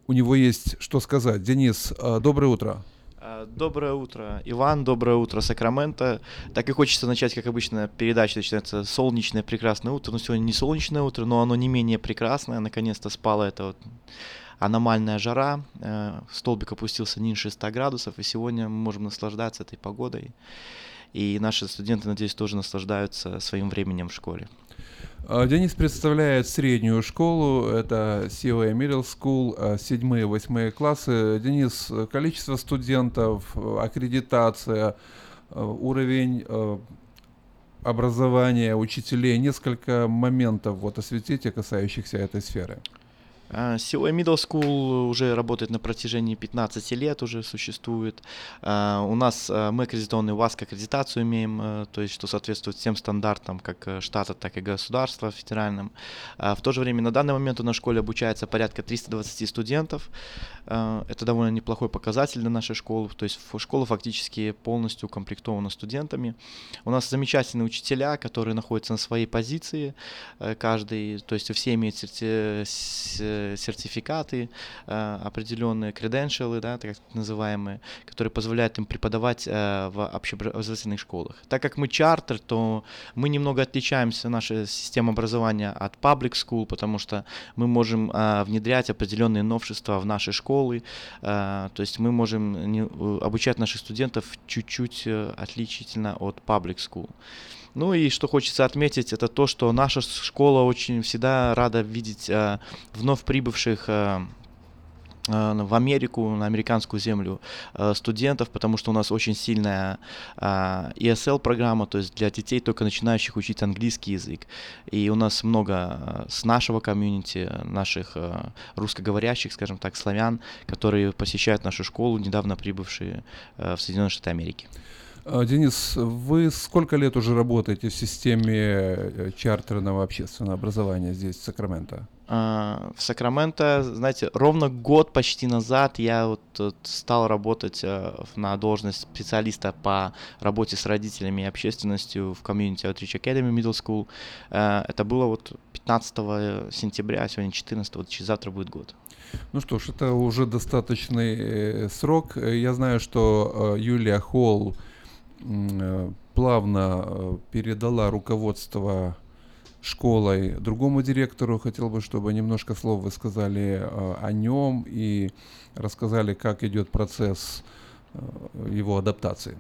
у него есть что сказать. Денис, э, доброе утро. А, Доброе утро, Иван, доброе утро, Сакраменто. Так и хочется начать, как обычно, передача начинается солнечное, прекрасное утро. Но сегодня не солнечное утро, но оно не менее прекрасное. Наконец-то спала эта вот аномальная жара. э, Столбик опустился ниже 100 градусов, и сегодня мы можем наслаждаться этой погодой. И наши студенты, надеюсь, тоже наслаждаются своим временем в школе. А, Денис представляет среднюю школу, это COA Middle School, а, седьмые, восьмые классы. Денис, количество студентов, аккредитация, э, уровень образования учителей, несколько моментов вот осветите, касающихся этой сферы. А, COA Middle School уже работает на протяжении 15 лет, уже существует. А, У нас а, мы аккредитованный ВАСК аккредитацию имеем, а, то есть что соответствует всем стандартам как э, штата, так и государства федеральным. А, В то же время на данный момент у нас в школе обучается порядка 320 студентов. А, Это довольно неплохой показатель для нашей школы, то есть школа фактически полностью укомплектована студентами. У нас замечательные учителя, которые находятся на своей позиции, э, каждый, то есть все имеют сертификаты, э, определенные credentials, да, так называемые, которые позволяют им преподавать э, в общеобразовательных школах. Так как мы чартер, то мы немного отличаемся, наша система образования от public school, потому что мы можем э, внедрять определенные новшества в наши школы, то есть мы можем обучать наших студентов чуть-чуть отличительно от public school. Ну и что хочется отметить, это то, что наша школа очень всегда рада видеть э, вновь прибывших э, э, в Америку, на американскую землю э, студентов, потому что у нас очень сильная э, ESL-программа, то есть для детей, только начинающих учить английский язык. И у нас много с нашего комьюнити, наших русскоговорящих, скажем так, славян, которые посещают нашу школу, недавно прибывшие в Соединенные Штаты Америки. А, Денис, вы сколько лет уже работаете в системе э, чартерного общественного образования здесь, в Сакраменто? А, В Сакраменто, знаете, ровно год почти назад я вот стал работать э, на должность специалиста по работе с родителями и общественностью в комьюнити Outreach Academy Middle School. Э, Это было вот 15 сентября, сегодня 14, вот через завтра будет год. Ну что ж, это уже достаточный э, срок. Э, Я знаю, что э, Юлия Холл э, плавно э, передала руководство школой другому директору. Хотел бы, чтобы немножко слов вы сказали э, о нем и рассказали, как идет процесс э, его адаптации.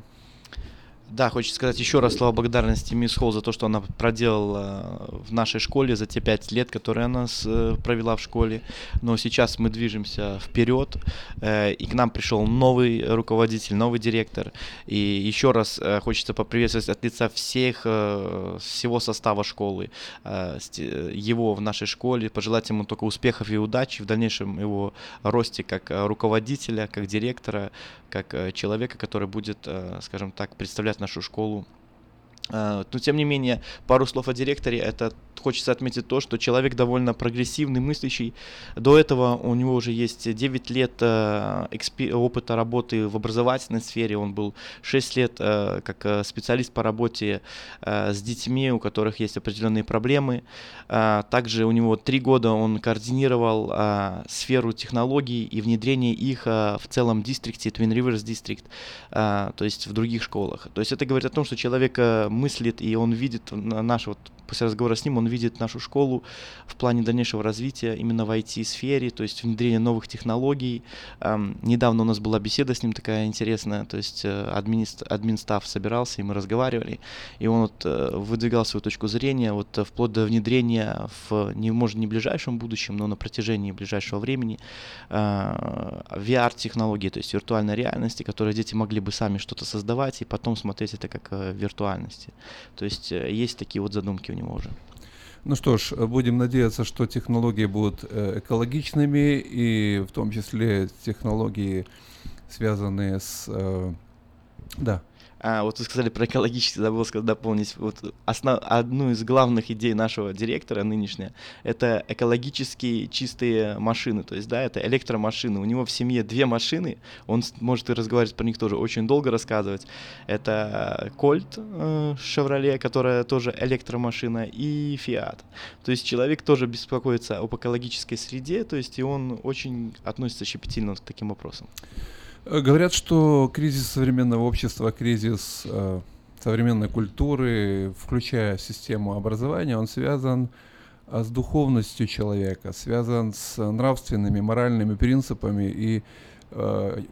Да, хочется сказать еще раз слова благодарности мисс Холл за то, что она проделала в нашей школе за те пять лет, которые она э, провела в школе. Но сейчас мы движемся вперед, э, и к нам пришел новый руководитель, новый директор. И еще раз э, хочется поприветствовать от лица всех, э, всего состава школы, э, его в нашей школе, пожелать ему только успехов и удачи в дальнейшем его росте как э, руководителя, как директора, как э, человека, который будет, э, скажем так, представлять нашу школу. Э, Но тем не менее, пару слов о директоре. Это хочется отметить то, что человек довольно прогрессивный, мыслящий. До этого у него уже есть 9 лет э, экспи- опыта работы в образовательной сфере. Он был 6 лет э, как э, специалист по работе э, с детьми, у которых есть определенные проблемы. Э, также у него 3 года он координировал э, сферу технологий и внедрение их э, в целом дистрикте, Twin Rivers District, э, то есть в других школах. То есть это говорит о том, что человек э, мыслит и он видит на- наш вот после разговора с ним он видит нашу школу в плане дальнейшего развития именно в IT-сфере, то есть внедрение новых технологий. Недавно у нас была беседа с ним такая интересная, то есть э, админист- админстав собирался, и мы разговаривали, и он вот э, выдвигал свою точку зрения, вот э, вплоть до внедрения в, не, может, не ближайшем будущем, но на протяжении ближайшего времени э, VR-технологии, то есть виртуальной реальности, которые дети могли бы сами что-то создавать и потом смотреть это как э, виртуальности. То есть э, есть такие вот задумки у него уже. Ну что ж, будем надеяться, что технологии будут э, экологичными, и в том числе технологии, связанные с... э, Да. А, вот вы сказали про экологический, забыл сказать, дополнить. Вот основ, одну из главных идей нашего директора нынешняя – это экологически чистые машины. То есть, да, это электромашины. У него в семье две машины, он может и разговаривать про них тоже очень долго рассказывать. Это Colt э, Chevrolet, которая тоже электромашина, и Fiat. То есть человек тоже беспокоится об экологической среде, то есть и он очень относится щепетильно к таким вопросам. Э, Говорят, что кризис современного общества, кризис э, современной культуры, включая систему образования, он связан а, с духовностью человека, связан с нравственными, моральными принципами. И э,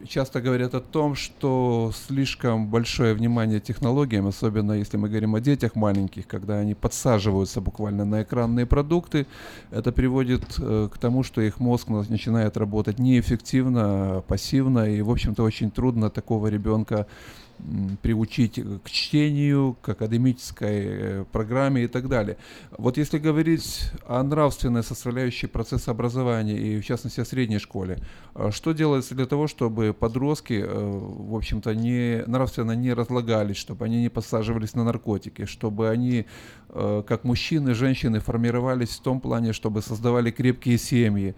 часто говорят о том, что слишком большое внимание технологиям, особенно если мы говорим о детях маленьких, когда они подсаживаются буквально на экранные продукты, это приводит э, к тому, что их мозг на- начинает работать неэффективно, а пассивно, и, в общем-то, очень трудно такого ребенка приучить к чтению, к академической э, программе и так далее. Вот если говорить о нравственной составляющей процесса образования и, в частности, о средней школе, э, что делается для того, чтобы подростки, э, в общем-то, не, нравственно не разлагались, чтобы они не посаживались на наркотики, чтобы они, как мужчины, женщины, формировались в том плане, чтобы создавали крепкие семьи,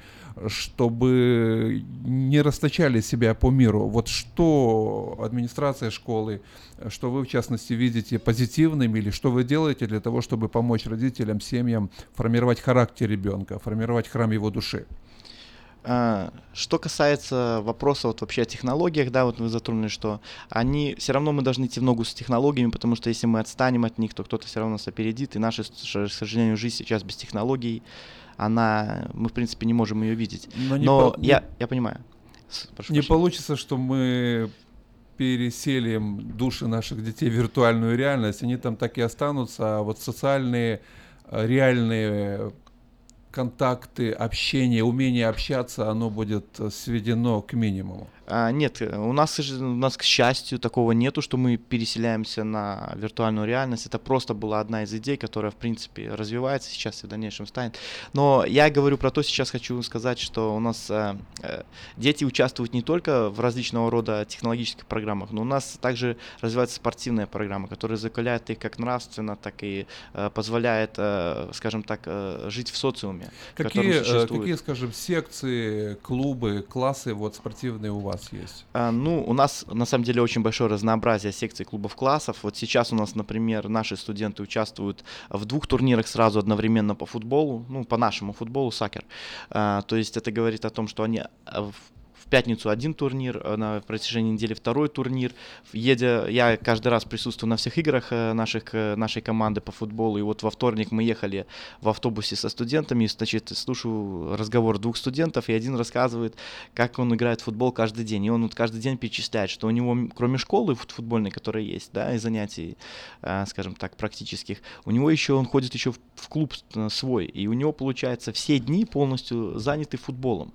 чтобы не расточали себя по миру. Вот что администрация школы, что вы в частности видите позитивным или что вы делаете для того, чтобы помочь родителям, семьям формировать характер ребенка, формировать храм его души? А, Что касается вопроса вот вообще о технологиях, да, вот вы затронули, что они, все равно мы должны идти в ногу с технологиями, потому что если мы отстанем от них, то кто-то все равно нас опередит, и наша, к сожалению, жизнь сейчас без технологий, она, мы в принципе не можем ее видеть. Но не Но по- я, я понимаю. Прошу Не прощения. получится, что мы переселим души наших детей в виртуальную реальность, они там так и останутся, а вот социальные, э, реальные контакты, общение, умение общаться, оно будет сведено к минимуму. А, нет, э, у нас, у нас, к счастью, такого нету, что мы переселяемся на виртуальную реальность. Это просто была одна из идей, которая, в принципе, развивается сейчас и в дальнейшем станет. Но я говорю про то, сейчас хочу сказать, что у нас э, э, дети участвуют не только в различного рода технологических программах, но у нас также развивается спортивная программа, которая закаляет их как нравственно, так и э, позволяет, э, скажем так, э, жить в социуме, Какие, э, какие, скажем, секции, клубы, классы вот спортивные у вас есть? А, Ну, у нас на самом деле очень большое разнообразие секций клубов классов. Вот сейчас у нас, например, наши студенты участвуют в двух турнирах сразу одновременно по футболу, ну, по нашему футболу, сакер. А, То есть это говорит о том, что они а, пятницу один турнир, а на протяжении недели второй турнир. Едя, я каждый раз присутствую на всех играх э, наших, э, нашей команды по футболу. И вот во вторник мы ехали в автобусе со студентами, и, значит, слушаю разговор двух студентов, и один рассказывает, как он играет в футбол каждый день. И он вот каждый день перечисляет, что у него, кроме школы фут- футбольной, которая есть, да, и занятий, э, скажем так, практических, у него еще, он ходит еще в, клуб э, свой, и у него, получается, все дни полностью заняты футболом.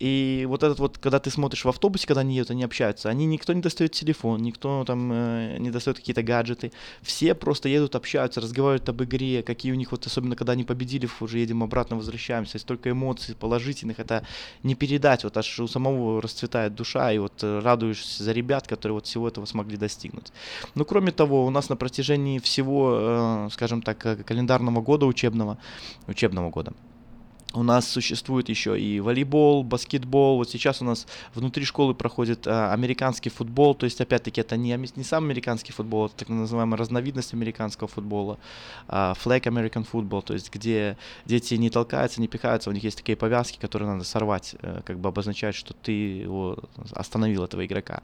И вот этот вот, когда ты смотришь в автобусе, когда они едут, они общаются, они никто не достает телефон, никто там э, не достает какие-то гаджеты. Все просто едут, общаются, разговаривают об игре, какие у них вот, особенно когда они победили, уже едем обратно, возвращаемся. Столько эмоций положительных, это не передать. Вот аж у самого расцветает душа, и вот э, радуешься за ребят, которые вот всего этого смогли достигнуть. Ну, кроме того, у нас на протяжении всего, э, скажем так, э, календарного года учебного, учебного года, у нас существует еще и волейбол, баскетбол. Вот сейчас у нас внутри школы проходит а, американский футбол. То есть, опять-таки, это не, не сам американский футбол, это так называемая разновидность американского футбола. а, flag American football, то есть где дети не толкаются, не пихаются, у них есть такие повязки, которые надо сорвать, э, как бы обозначают, что ты его остановил, этого игрока.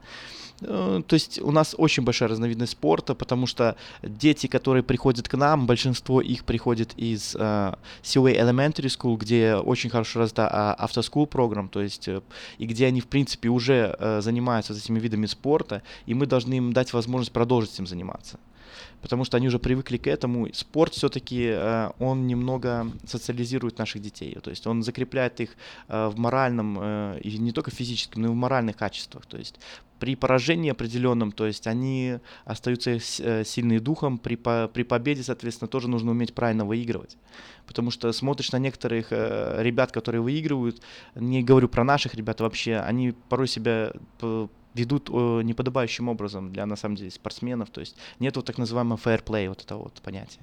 Э, То есть у нас очень большая разновидность спорта, потому что дети, которые приходят к нам, большинство их приходит из э, COA Elementary School, где очень хорошо развита а, school программ, то есть э, и где они в принципе уже э, занимаются этими видами спорта, и мы должны им дать возможность продолжить этим заниматься. Потому что они уже привыкли к этому. Спорт все-таки, э, он немного социализирует наших детей. То есть он закрепляет их э, в моральном, э, и не только физическом, но и в моральных качествах. То есть при поражении определенном, то есть они остаются сильные духом, при, по- при победе, соответственно, тоже нужно уметь правильно выигрывать. Потому что смотришь на некоторых ребят, которые выигрывают, не говорю про наших ребят вообще, они порой себя ведут э, неподобающим образом для, на самом деле, спортсменов. То есть нет вот так называемого play, вот этого вот понятия.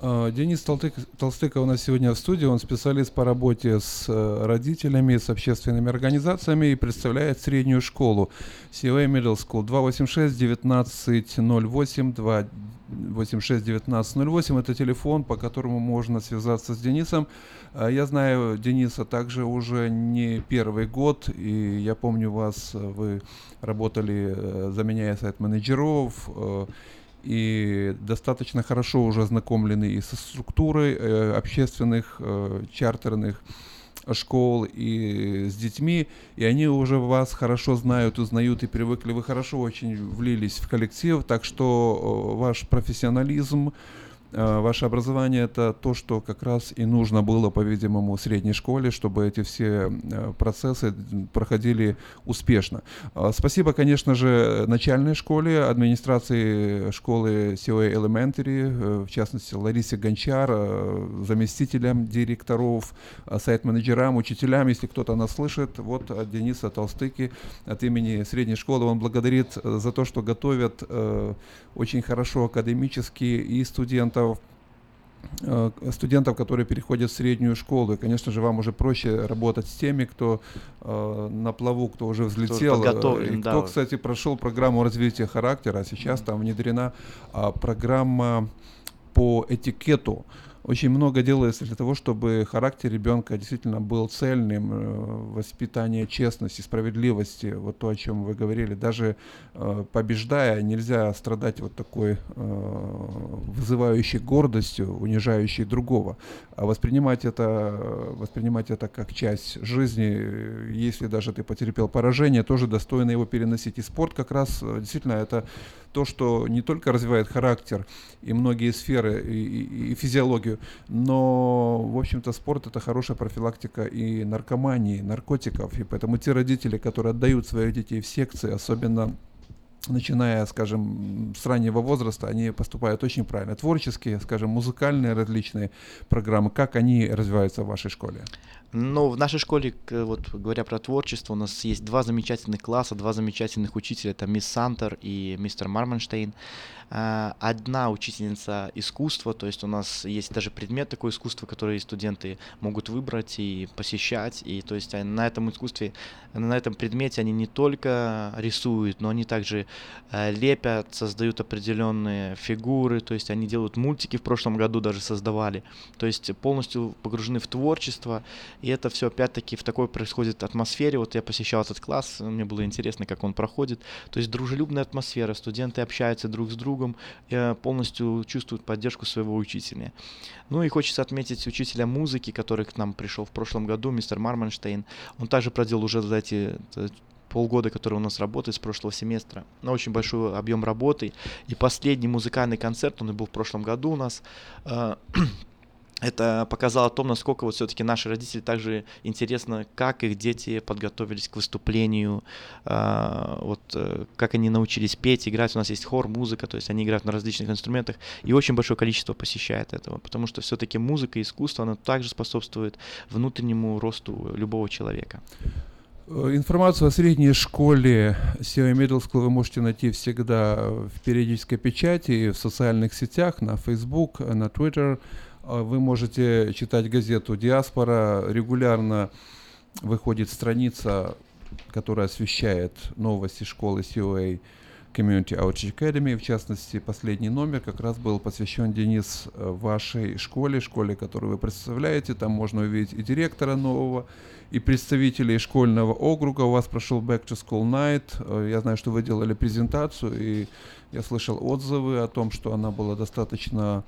А, Денис Толтык, Толстыка у нас сегодня в студии. Он специалист по работе с э, родителями, с общественными организациями и представляет среднюю школу COA Middle School 286 1908 286 1908 это телефон, по которому можно связаться с Денисом. А, Я знаю Дениса также уже не первый год, и я помню вас, вы работали, э, заменяя сайт-менеджеров, э, и достаточно хорошо уже ознакомлены и со структурой э, общественных чартерных школ и с детьми, и они уже вас хорошо знают, узнают и привыкли. Вы хорошо очень влились в коллектив, так что э, ваш профессионализм, ваше образование это то, что как раз и нужно было, по-видимому, средней школе, чтобы эти все э, процессы проходили успешно. А, Спасибо, конечно же, начальной школе, администрации школы COA Elementary, э, в частности, Ларисе Гончар, э, заместителям директоров, сайт-менеджерам, учителям, если кто-то нас слышит. Вот от Дениса Толстыки от имени средней школы он благодарит за то, что готовят очень хорошо академически и студентов, э, студентов, которые переходят в среднюю школу. И, конечно же, вам уже проще работать с теми, кто э, на плаву, кто уже взлетел, э, подготовлен, и да, кто, вот. кстати, прошел программу развития характера, а сейчас там внедрена а, программа по этикету. Очень много делается для того, чтобы характер ребенка действительно был цельным, э, воспитание честности, справедливости, вот то, о чем вы говорили. Даже э, побеждая, нельзя страдать вот такой э, вызывающей гордостью, унижающей другого, а воспринимать это, воспринимать это как часть жизни, если даже ты потерпел поражение, тоже достойно его переносить. И спорт как раз действительно это то, что не только развивает характер и многие сферы, и, и- физиологию, но, в общем-то, спорт это хорошая профилактика и наркомании, наркотиков. И поэтому те родители, которые отдают своих детей в секции, особенно начиная, скажем, с раннего возраста, они поступают очень правильно. Творческие, скажем, музыкальные различные программы, как они развиваются в вашей школе? Но в нашей школе, вот говоря про творчество, у нас есть два замечательных класса, два замечательных учителя. Это мисс Сантер и мистер Марманштейн. А, Одна учительница искусства, то есть у нас есть даже предмет такое искусство, который студенты могут выбрать и посещать. И то есть на этом искусстве, на этом предмете они не только рисуют, но они также э, лепят, создают определенные фигуры, то есть они делают мультики в прошлом году даже создавали. То есть полностью погружены в творчество, и это все опять-таки в такой происходит атмосфере. Вот я посещал этот класс, мне было интересно, как он проходит. То есть дружелюбная атмосфера, студенты общаются друг с другом, э, полностью чувствуют поддержку своего учителя. Ну и хочется отметить учителя музыки, который к нам пришел в прошлом году, мистер Марманштейн. Он также проделал уже за эти полгода, который у нас работает с прошлого семестра, на очень большой объем работы. И последний музыкальный концерт, он и был в прошлом году у нас, э, это показало о том, насколько вот все-таки наши родители также интересно, как их дети подготовились к выступлению, а, вот э, как они научились петь, играть. У нас есть хор, музыка, то есть они играют на различных инструментах, и очень большое количество посещает этого, потому что все-таки музыка и искусство, оно также способствует внутреннему росту любого человека. Э, Информацию о средней школе COA Middle вы можете найти всегда в периодической печати, в социальных сетях, на Facebook, на Twitter. Э, Вы можете читать газету «Диаспора». Регулярно выходит страница, которая освещает новости школы COA Community Outreach Academy. В частности, последний номер как раз был посвящен, Денис, вашей школе, школе, которую вы представляете. Там можно увидеть и директора нового, и представителей школьного округа. У вас прошел Back to School Night. Я знаю, что вы делали презентацию, и я слышал отзывы о том, что она была достаточно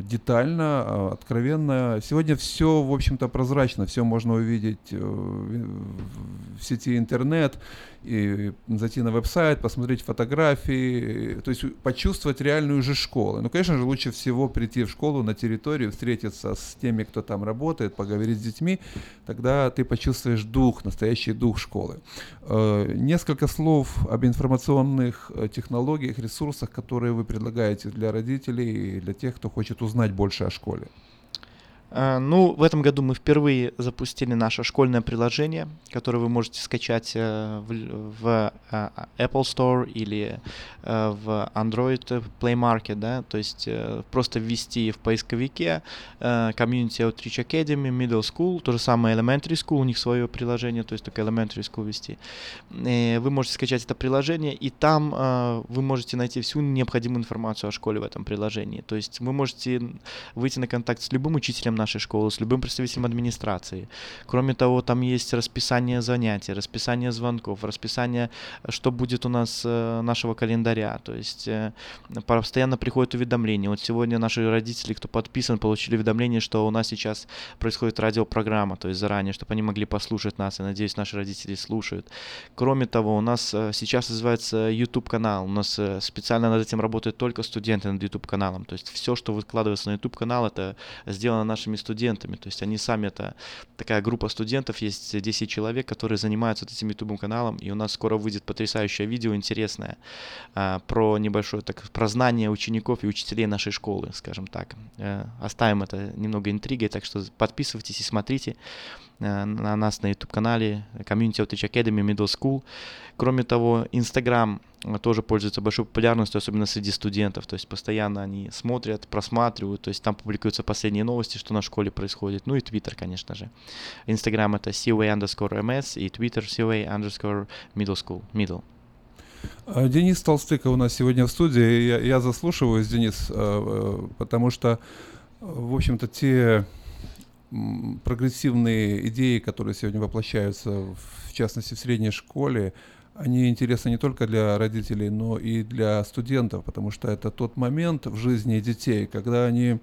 детально, э, откровенно. Сегодня все, в общем-то, прозрачно, все можно увидеть э, в сети интернет, и зайти на веб-сайт, посмотреть фотографии, то есть почувствовать реальную же школу. Ну, конечно же, лучше всего прийти в школу на территорию, встретиться с теми, кто там работает, поговорить с детьми, тогда ты почувствуешь дух, настоящий дух школы. Э, Несколько слов об информационных э, технологиях, ресурсах, которые вы предлагаете для родителей и для тех, кто хочет узнать больше о школе. А, Ну, в этом году мы впервые запустили наше школьное приложение, которое вы можете скачать э, в, в, э, Apple Store или э, в Android Play Market, да, то есть просто ввести в поисковике Community Outreach Academy, Middle School, то же самое Elementary School, у них свое приложение, то есть только Elementary School ввести. Э, Вы можете скачать это приложение, и там вы можете найти всю необходимую информацию о школе в этом приложении. То есть вы можете выйти на контакт с любым учителем нашей школы, с любым представителем администрации. Кроме того, там есть расписание занятий, расписание звонков, расписание, э, что будет у нас э, нашего календаря. То есть э, постоянно приходят уведомления. Вот сегодня наши родители, кто подписан, получили уведомление, что у нас сейчас происходит радиопрограмма, то есть заранее, чтобы они могли послушать нас. И надеюсь, наши родители слушают. Кроме того, у нас сейчас называется YouTube канал. У нас специально над этим работают только студенты над YouTube каналом. То есть все, что выкладывается на YouTube канал, это сделано нашими студентами. То есть они сами это такая группа студентов, есть 10 человек, которые занимаются вот этим YouTube каналом. И у нас скоро выйдет потрясающее видео интересное а, про небольшое так про знание учеников и учителей нашей школы, скажем так. Э, Оставим это немного интригой, так что подписывайтесь и смотрите на нас на YouTube-канале Community Outreach Academy Middle School. Кроме того, Instagram э, тоже пользуется большой популярностью, особенно среди студентов. То есть постоянно они смотрят, просматривают, то есть там публикуются последние новости, что на школе происходит. Ну и Twitter, конечно же. Instagram это COA underscore MS и Twitter COA underscore middle school. Middle. А, Денис Толстыков у нас сегодня в студии. Я, я заслушиваюсь, Денис, э, э, потому что, э, в общем-то, те прогрессивные идеи, которые сегодня воплощаются, в частности, в средней школе, они интересны не только для родителей, но и для студентов, потому что это тот момент в жизни детей, когда они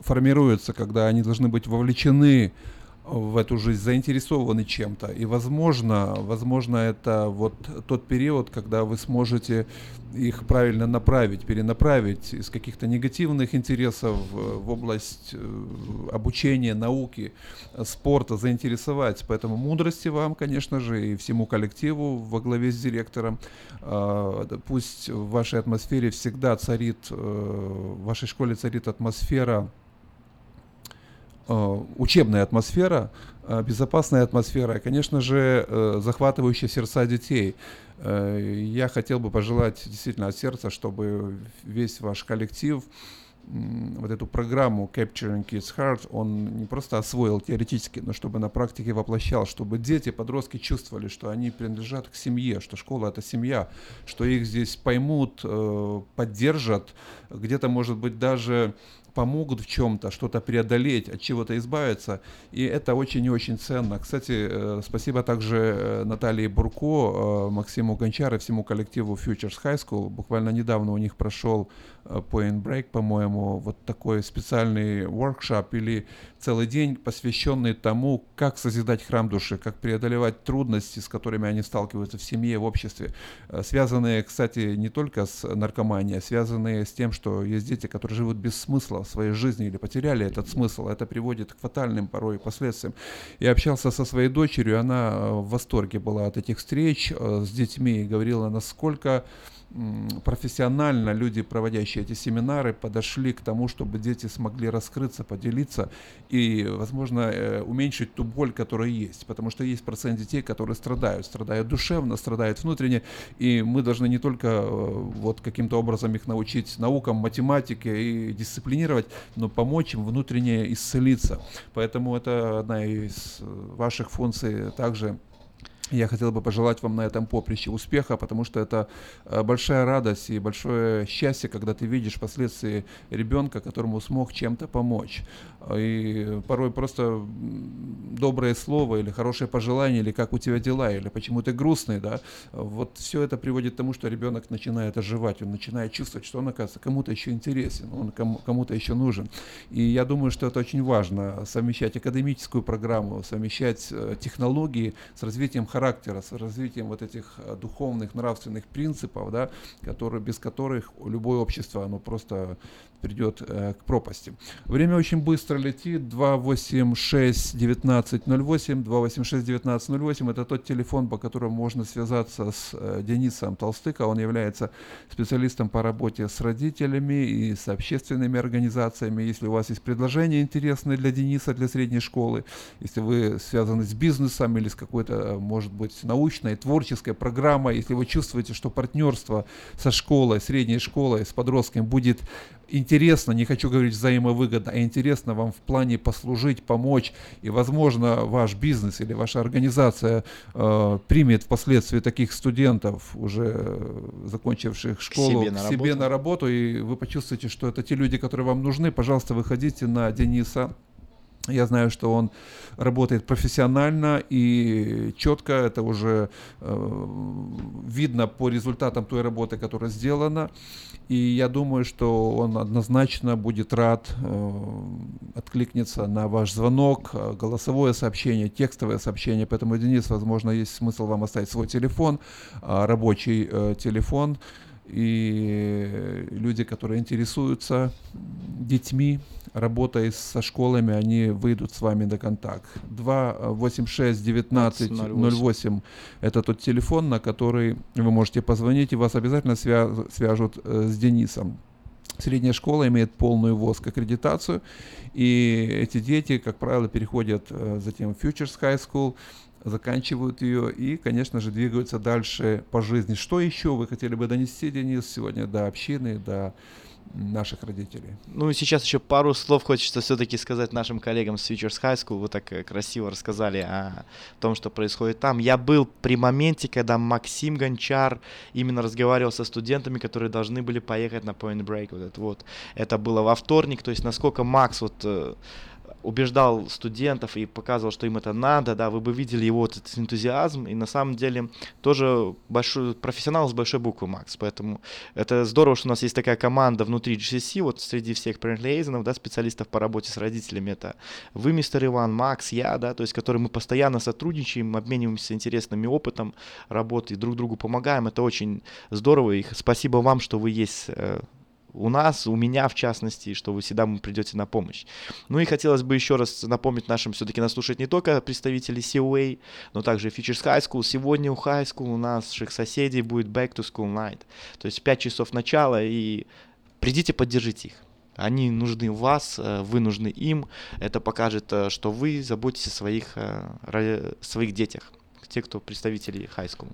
формируются, когда они должны быть вовлечены в эту жизнь, заинтересованы чем-то. И, возможно, возможно, это вот тот период, когда вы сможете их правильно направить, перенаправить из каких-то негативных интересов э, в область э, обучения, науки, спорта, заинтересовать. Поэтому мудрости вам, конечно же, и всему коллективу во главе с директором. А, Пусть в вашей атмосфере всегда царит, э, в вашей школе царит атмосфера учебная атмосфера, э, безопасная атмосфера и, конечно же, э, захватывающая сердца детей. Э, Я хотел бы пожелать действительно от сердца, чтобы весь ваш коллектив вот эту программу Capturing Kids Heart, он не просто освоил теоретически, но чтобы на практике воплощал, чтобы дети, подростки чувствовали, что они принадлежат к семье, что школа это семья, что их здесь поймут, э, поддержат, где-то, может быть, даже помогут в чем-то, что-то преодолеть, от чего-то избавиться. И это очень и очень ценно. Кстати, э, спасибо также э, Наталье Бурко, э, Максиму Гончару, всему коллективу Futures High School. Буквально недавно у них прошел Point Break, по-моему, вот такой специальный воркшоп или целый день, посвященный тому, как созидать храм души, как преодолевать трудности, с которыми они сталкиваются в семье, в обществе, связанные, кстати, не только с наркоманией, а связанные с тем, что есть дети, которые живут без смысла смысла своей жизни или потеряли этот смысл. Это приводит к фатальным порой последствиям. Я общался со своей дочерью, она э, в восторге была от этих встреч э, с детьми и говорила, насколько профессионально люди, проводящие эти семинары, подошли к тому, чтобы дети смогли раскрыться, поделиться и, возможно, э, уменьшить ту боль, которая есть. Потому что есть процент детей, которые страдают, страдают душевно, страдают внутренне, и мы должны не только э, вот каким-то образом их научить наукам, математике и дисциплинировать, но помочь им внутренне исцелиться. Поэтому это одна из э, ваших функций также я хотел бы пожелать вам на этом поприще успеха, потому что это э, большая радость и большое счастье, когда ты видишь последствия ребенка, которому смог чем-то помочь. И порой просто доброе слово или хорошее пожелание, или как у тебя дела, или почему ты грустный, да, вот все это приводит к тому, что ребенок начинает оживать, он начинает чувствовать, что он, оказывается, кому-то еще интересен, он кому- кому-то еще нужен. И я думаю, что это очень важно, совмещать академическую программу, совмещать э, технологии с развитием характера, с развитием вот этих э, духовных, нравственных принципов, да, которые, без которых любое общество, оно просто придет э, к пропасти. Время очень быстро летит. 286 1908, 286 1908 это тот телефон, по которому можно связаться с э, Денисом Толстыко. Он является специалистом по работе с родителями и с общественными организациями. Если у вас есть предложения интересные для Дениса, для средней школы, если вы связаны с бизнесом или с какой-то, э, может быть, научной, творческой программой, если вы чувствуете, что партнерство со школой, средней школой, с подростками будет интересно, не хочу говорить взаимовыгодно, а интересно вам в плане послужить, помочь, и, возможно, ваш бизнес или ваша организация э, примет впоследствии таких студентов, уже э, закончивших школу, себе на к себе работу. на работу, и вы почувствуете, что это те люди, которые вам нужны, пожалуйста, выходите на Дениса. Я знаю, что он работает профессионально и четко, это уже э, видно по результатам той работы, которая сделана. И я думаю, что он однозначно будет рад э, откликнется на ваш звонок, э, голосовое сообщение, текстовое сообщение. Поэтому, Денис, возможно, есть смысл вам оставить свой телефон, а, рабочий э, телефон. И люди, которые интересуются детьми, работой со школами, они выйдут с вами на контакт. 286 19 08 это тот телефон, на который вы можете позвонить, и вас обязательно свя- свяжут э, с Денисом. Средняя школа имеет полную ВОСК аккредитацию, и эти дети, как правило, переходят э, затем в Futures High School, заканчивают ее и, конечно же, двигаются дальше по жизни. Что еще вы хотели бы донести, Денис, сегодня до общины, до наших родителей? Ну и сейчас еще пару слов хочется все-таки сказать нашим коллегам с Futures High School. Вы так э, красиво рассказали о том, что происходит там. Я был при моменте, когда Максим Гончар именно разговаривал со студентами, которые должны были поехать на Point Break. Вот это вот. Это было во вторник. То есть насколько Макс вот э, убеждал студентов и показывал, что им это надо, да, вы бы видели его вот этот энтузиазм, и на самом деле тоже большой профессионал с большой буквы Макс, поэтому это здорово, что у нас есть такая команда внутри GCC, вот среди всех парентлиэйзенов, да, специалистов по работе с родителями, это вы, мистер Иван, Макс, я, да, то есть, которые мы постоянно сотрудничаем, обмениваемся интересными опытом работы, друг другу помогаем, это очень здорово, и спасибо вам, что вы есть э, у нас, у меня в частности, что вы всегда придете на помощь. Ну и хотелось бы еще раз напомнить нашим, все-таки нас слушать не только представители COA, но также Futures High School. Сегодня у High School у наших соседей будет Back to School Night. То есть 5 часов начала, и придите, поддержите их. Они нужны вас, э, вы нужны им. Это покажет, э, что вы заботитесь о своих, э, своих детях, те, кто представители High School.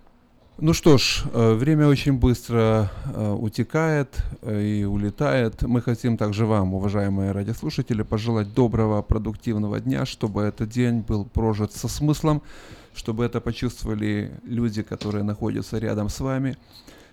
Ну что ж, э, время очень быстро э, утекает э, и улетает. Мы хотим также вам, уважаемые радиослушатели, пожелать доброго, продуктивного дня, чтобы этот день был прожит со смыслом, чтобы это почувствовали люди, которые находятся рядом с вами,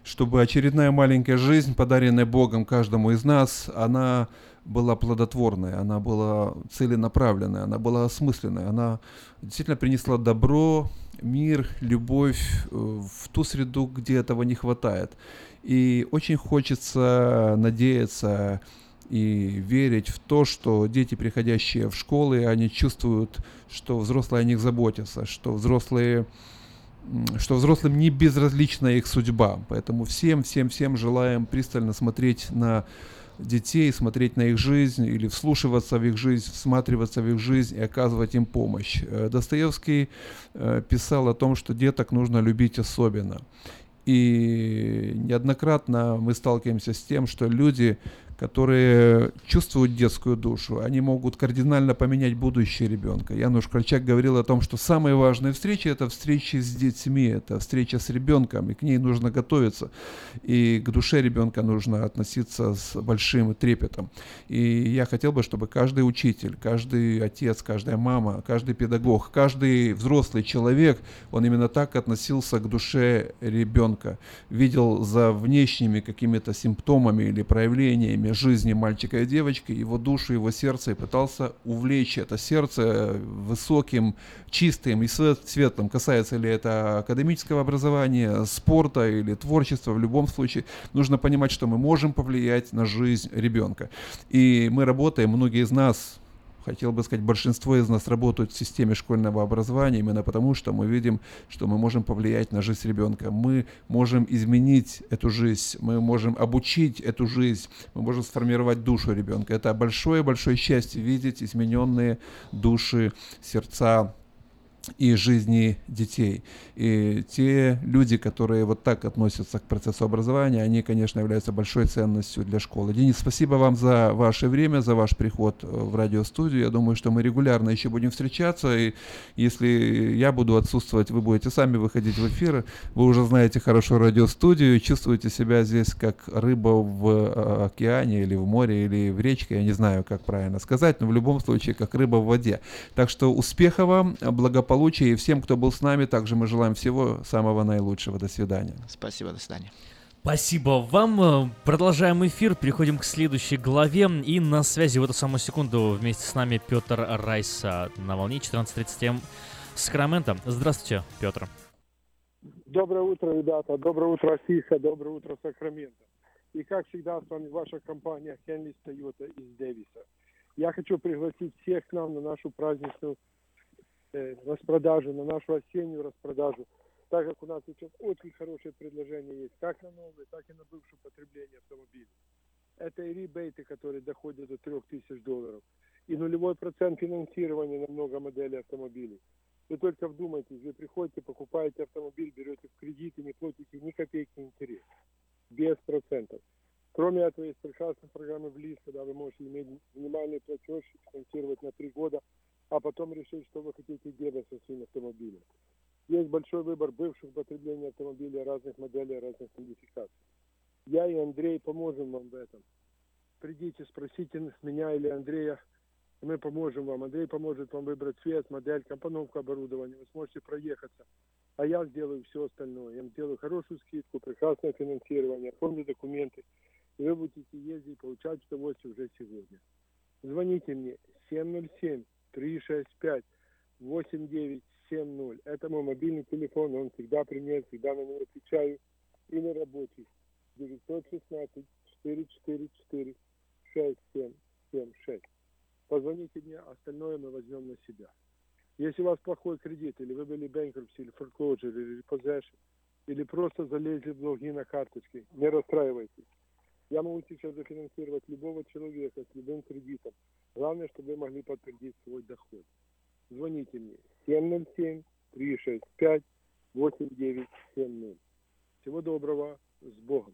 чтобы очередная маленькая жизнь, подаренная Богом каждому из нас, она была плодотворной, она была целенаправленной, она была осмысленной, она действительно принесла добро, мир, любовь э, в ту среду, где этого не хватает. И очень хочется надеяться и верить в то, что дети, приходящие в школы, они чувствуют, что взрослые о них заботятся, что взрослые что взрослым не безразлична их судьба. Поэтому всем, всем, всем желаем пристально смотреть на детей, смотреть на их жизнь или вслушиваться в их жизнь, всматриваться в их жизнь и оказывать им помощь. Э, Достоевский э, писал о том, что деток нужно любить особенно. И неоднократно мы сталкиваемся с тем, что люди, которые чувствуют детскую душу, они могут кардинально поменять будущее ребенка. Януш Корчак говорил о том, что самые важные встречи – это встречи с детьми, это встреча с ребенком, и к ней нужно готовиться. И к душе ребенка нужно относиться с большим трепетом. И я хотел бы, чтобы каждый учитель, каждый отец, каждая мама, каждый педагог, каждый взрослый человек, он именно так относился к душе ребенка, видел за внешними какими-то симптомами или проявлениями жизни мальчика и девочки его душу, его сердце и пытался увлечь это сердце высоким, чистым и свет- светлым. Касается ли это академического образования, спорта или творчества, в любом случае нужно понимать, что мы можем повлиять на жизнь ребенка. И мы работаем, многие из нас хотел бы сказать, большинство из нас работают в системе школьного образования именно потому, что мы видим, что мы можем повлиять на жизнь ребенка. Мы можем изменить эту жизнь, мы можем обучить эту жизнь, мы можем сформировать душу ребенка. Это большое-большое счастье видеть измененные души, сердца и жизни детей. И те люди, которые вот так относятся к процессу образования, они, конечно, являются большой ценностью для школы. Денис, спасибо вам за ваше время, за ваш приход э, в радиостудию. Я думаю, что мы регулярно еще будем встречаться, и если я буду отсутствовать, вы будете сами выходить в эфир. Вы уже знаете хорошо радиостудию, чувствуете себя здесь как рыба в э, океане или в море или в речке, я не знаю, как правильно сказать, но в любом случае как рыба в воде. Так что успеха вам, благополучия и всем, кто был с нами, также мы желаем всего самого наилучшего. До свидания. Спасибо, до свидания. Спасибо вам. Э, Продолжаем эфир, переходим к следующей главе. И на связи в эту самую секунду вместе с нами Петр Райс а, на волне 14.30 М Сакраменто. Здравствуйте, Петр. Доброе утро, ребята. Доброе утро, Афиша. Доброе утро, Сакраменто. И как всегда, с вами ваша компания Хенли Тойота из Дэвиса. Я хочу пригласить всех к нам на нашу праздничную распродажу, на нашу осеннюю распродажу. Так как у нас сейчас очень хорошее предложение есть, как на новые, так и на бывшее потребление автомобилей. Это и ребейты, которые доходят до 3000 долларов. И нулевой процент финансирования на много моделей автомобилей. Вы только вдумайтесь, вы приходите, покупаете автомобиль, берете в кредит и не платите ни копейки интерес. Без процентов. Кроме этого, есть прекрасная программа в ЛИС, когда вы можете иметь минимальный платеж, финансировать на три года, а потом решить, что вы хотите делать со своим автомобилем. Есть большой выбор бывших потреблений автомобилей разных моделей, разных модификаций. Я и Андрей поможем вам в этом. Придите, спросите меня или Андрея, и мы поможем вам. Андрей поможет вам выбрать цвет, модель, компоновку оборудования. Вы сможете проехаться. А я сделаю все остальное. Я сделаю хорошую скидку, прекрасное финансирование, оформлю документы. И вы будете ездить, получать удовольствие уже сегодня. Звоните мне 707-365-8970. Это мой мобильный телефон, он всегда при мне, всегда на него отвечаю. И на рабочий 916-444-6776. Позвоните мне, остальное мы возьмем на себя. Если у вас плохой кредит, или вы были bankruptcy, или foreclosure, или possession, или просто залезли в долги на карточке, не расстраивайтесь. Я могу сейчас зафинансировать любого человека с любым кредитом. Главное, чтобы вы могли подтвердить свой доход. Звоните мне 707-365-8970. Всего доброго, с Богом.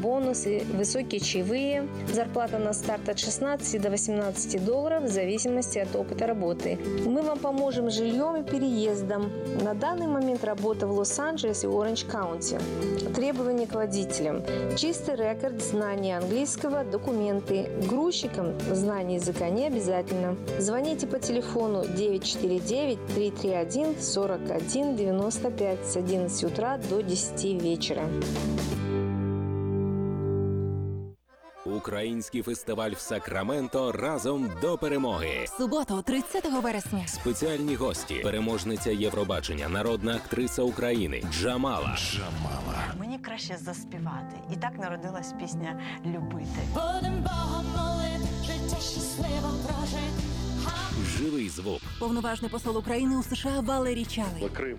бонусы, высокие чаевые. Зарплата на старт от 16 до 18 долларов в зависимости от опыта работы. Мы вам поможем с жильем и переездом. На данный момент работа в Лос-Анджелесе и Orange County. Требования к водителям. Чистый рекорд, знание английского, документы. Грузчикам знание языка не обязательно. Звоните по телефону 949-331-4195 с 11 утра до 10 вечера. Український фестиваль в Сакраменто разом до перемоги. Суботу, 30 вересня. Спеціальні гості, переможниця Євробачення, народна актриса України Джамала. Джамала. Мені краще заспівати. І так народилась пісня Любити. Будем Богом молити, життя щасливо прожити. Живий звук. Повноважний посол України у США Валерій Чалий. Крим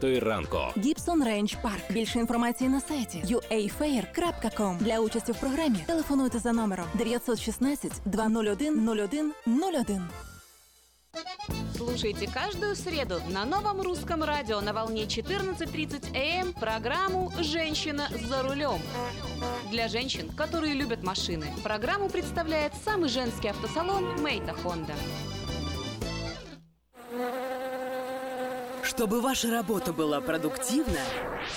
ранку. Гібсон Рейндж Парк. Більше інформації на сайті uafair.com. Для участі в програмі телефонуйте за номером 916 201 01 01. Слушайте каждую среду на новом русском радио на волне 14.30 АМ программу «Женщина за рулем». Для женщин, которые любят машины, программу представляет самый женский автосалон «Мейта Хонда». Чтобы ваша работа была продуктивна,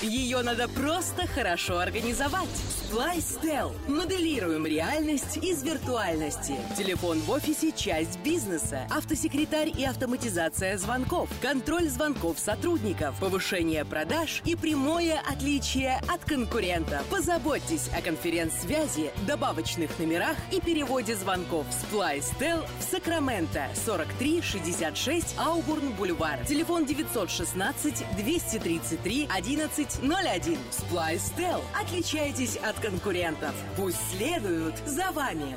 ее надо просто хорошо организовать. Splystel. Моделируем реальность из виртуальности. Телефон в офисе – часть бизнеса. Автосекретарь и автоматизация звонков. Контроль звонков сотрудников. Повышение продаж и прямое отличие от конкурентов. Позаботьтесь о конференц-связи, добавочных номерах и переводе звонков. Splystel в Сакраменто. 4366 Аубурн Бульвар. Телефон 916 233 1101. Splystel. Отличайтесь от конкурентов. Пусть следуют за вами.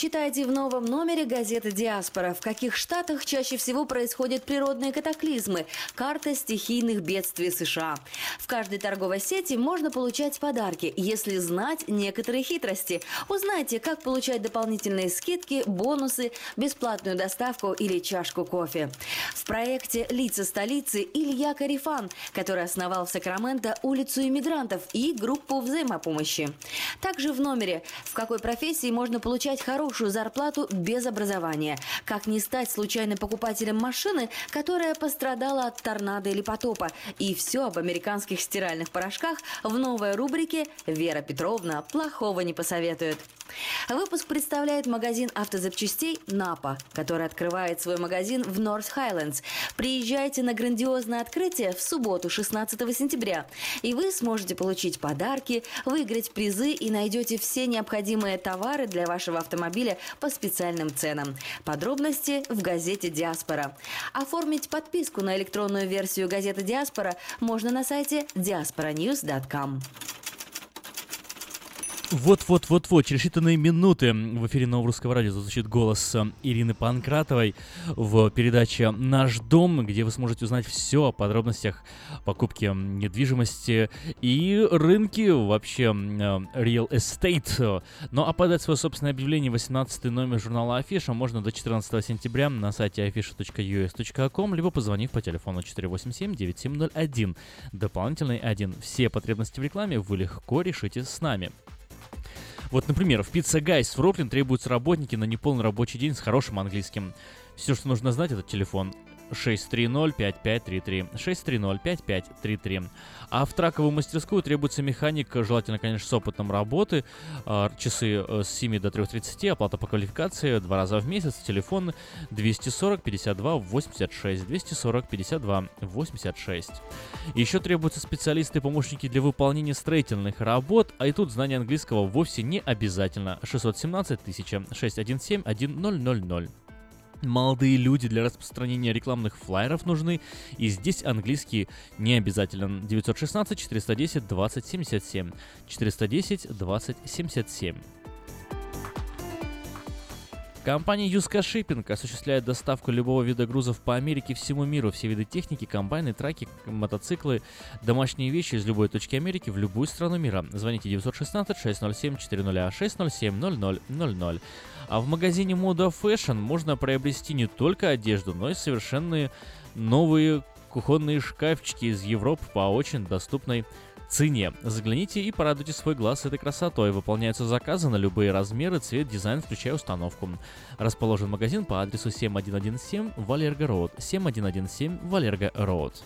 Читайте в новом номере газеты «Диаспора», в каких штатах чаще всего происходят природные катаклизмы, карта стихийных бедствий США. В каждой торговой сети можно получать подарки, если знать некоторые хитрости. Узнайте, как получать дополнительные скидки, бонусы, бесплатную доставку или чашку кофе. В проекте «Лица столицы» Илья Карифан, который основал в Сакраменто улицу иммигрантов и группу взаимопомощи. Также в номере «В какой профессии можно получать хорошую зарплату без образования? Как не стать случайным покупателем машины, которая пострадала от торнадо или потопа?» И все об американских стиральных порошках в новой рубрике «Вера Петровна плохого не посоветует». Выпуск представляет магазин автозапчастей «Напа», который открывает свой магазин в Норth Хайлендс. Приезжайте на грандиозное открытие в субботу, 16 сентября, и вы сможете получить подарки, выиграть призы и найдете все необходимые товары для вашего автомобиля по специальным ценам. Подробности в газете «Диаспора». Оформить подписку на электронную версию газеты «Диаспора» можно на сайте diasporanews.com. Вот-вот-вот-вот, через считанные минуты в эфире Нового Русского Радио зазвучит голос э, Ирины Панкратовой в передаче «Наш дом», где вы сможете узнать все о подробностях покупки недвижимости и рынки вообще э, real estate. Ну а подать свое собственное объявление 18 номер журнала Афиша можно до 14 сентября на сайте afisha.us.com, либо позвонив по телефону 487-9701. Дополнительный один. Все потребности в рекламе вы легко решите с нами. Вот, например, в Pizza Guys в Роклин требуются работники на неполный рабочий день с хорошим английским. Все, что нужно знать, это телефон 630-5533. 630-5533. А в траковую мастерскую требуется механик, желательно, конечно, с опытом работы. А, часы э, с 7 до 3.30, оплата по квалификации два раза в месяц, телефон 240 52 86, 240 52 86. Еще требуются специалисты-помощники для выполнения строительных работ, а и тут знание английского вовсе не обязательно. 617 тысяча 617 1000. Молодые люди для распространения рекламных флайеров нужны, и здесь английский не обязателен. 916 410 20 77 410 20 77. Компания Юска Shipping осуществляет доставку любого вида грузов по Америке всему миру. Все виды техники, комбайны, траки, мотоциклы, домашние вещи из любой точки Америки в любую страну мира. Звоните 916 607 400 607 0000. А в магазине Moda Fashion можно приобрести не только одежду, но и совершенные новые кухонные шкафчики из Европы по очень доступной цене. Загляните и порадуйте свой глаз этой красотой. Выполняются заказы на любые размеры, цвет, дизайн, включая установку. Расположен магазин по адресу 7117 Валерго Роуд. 7117 Валерго Роуд.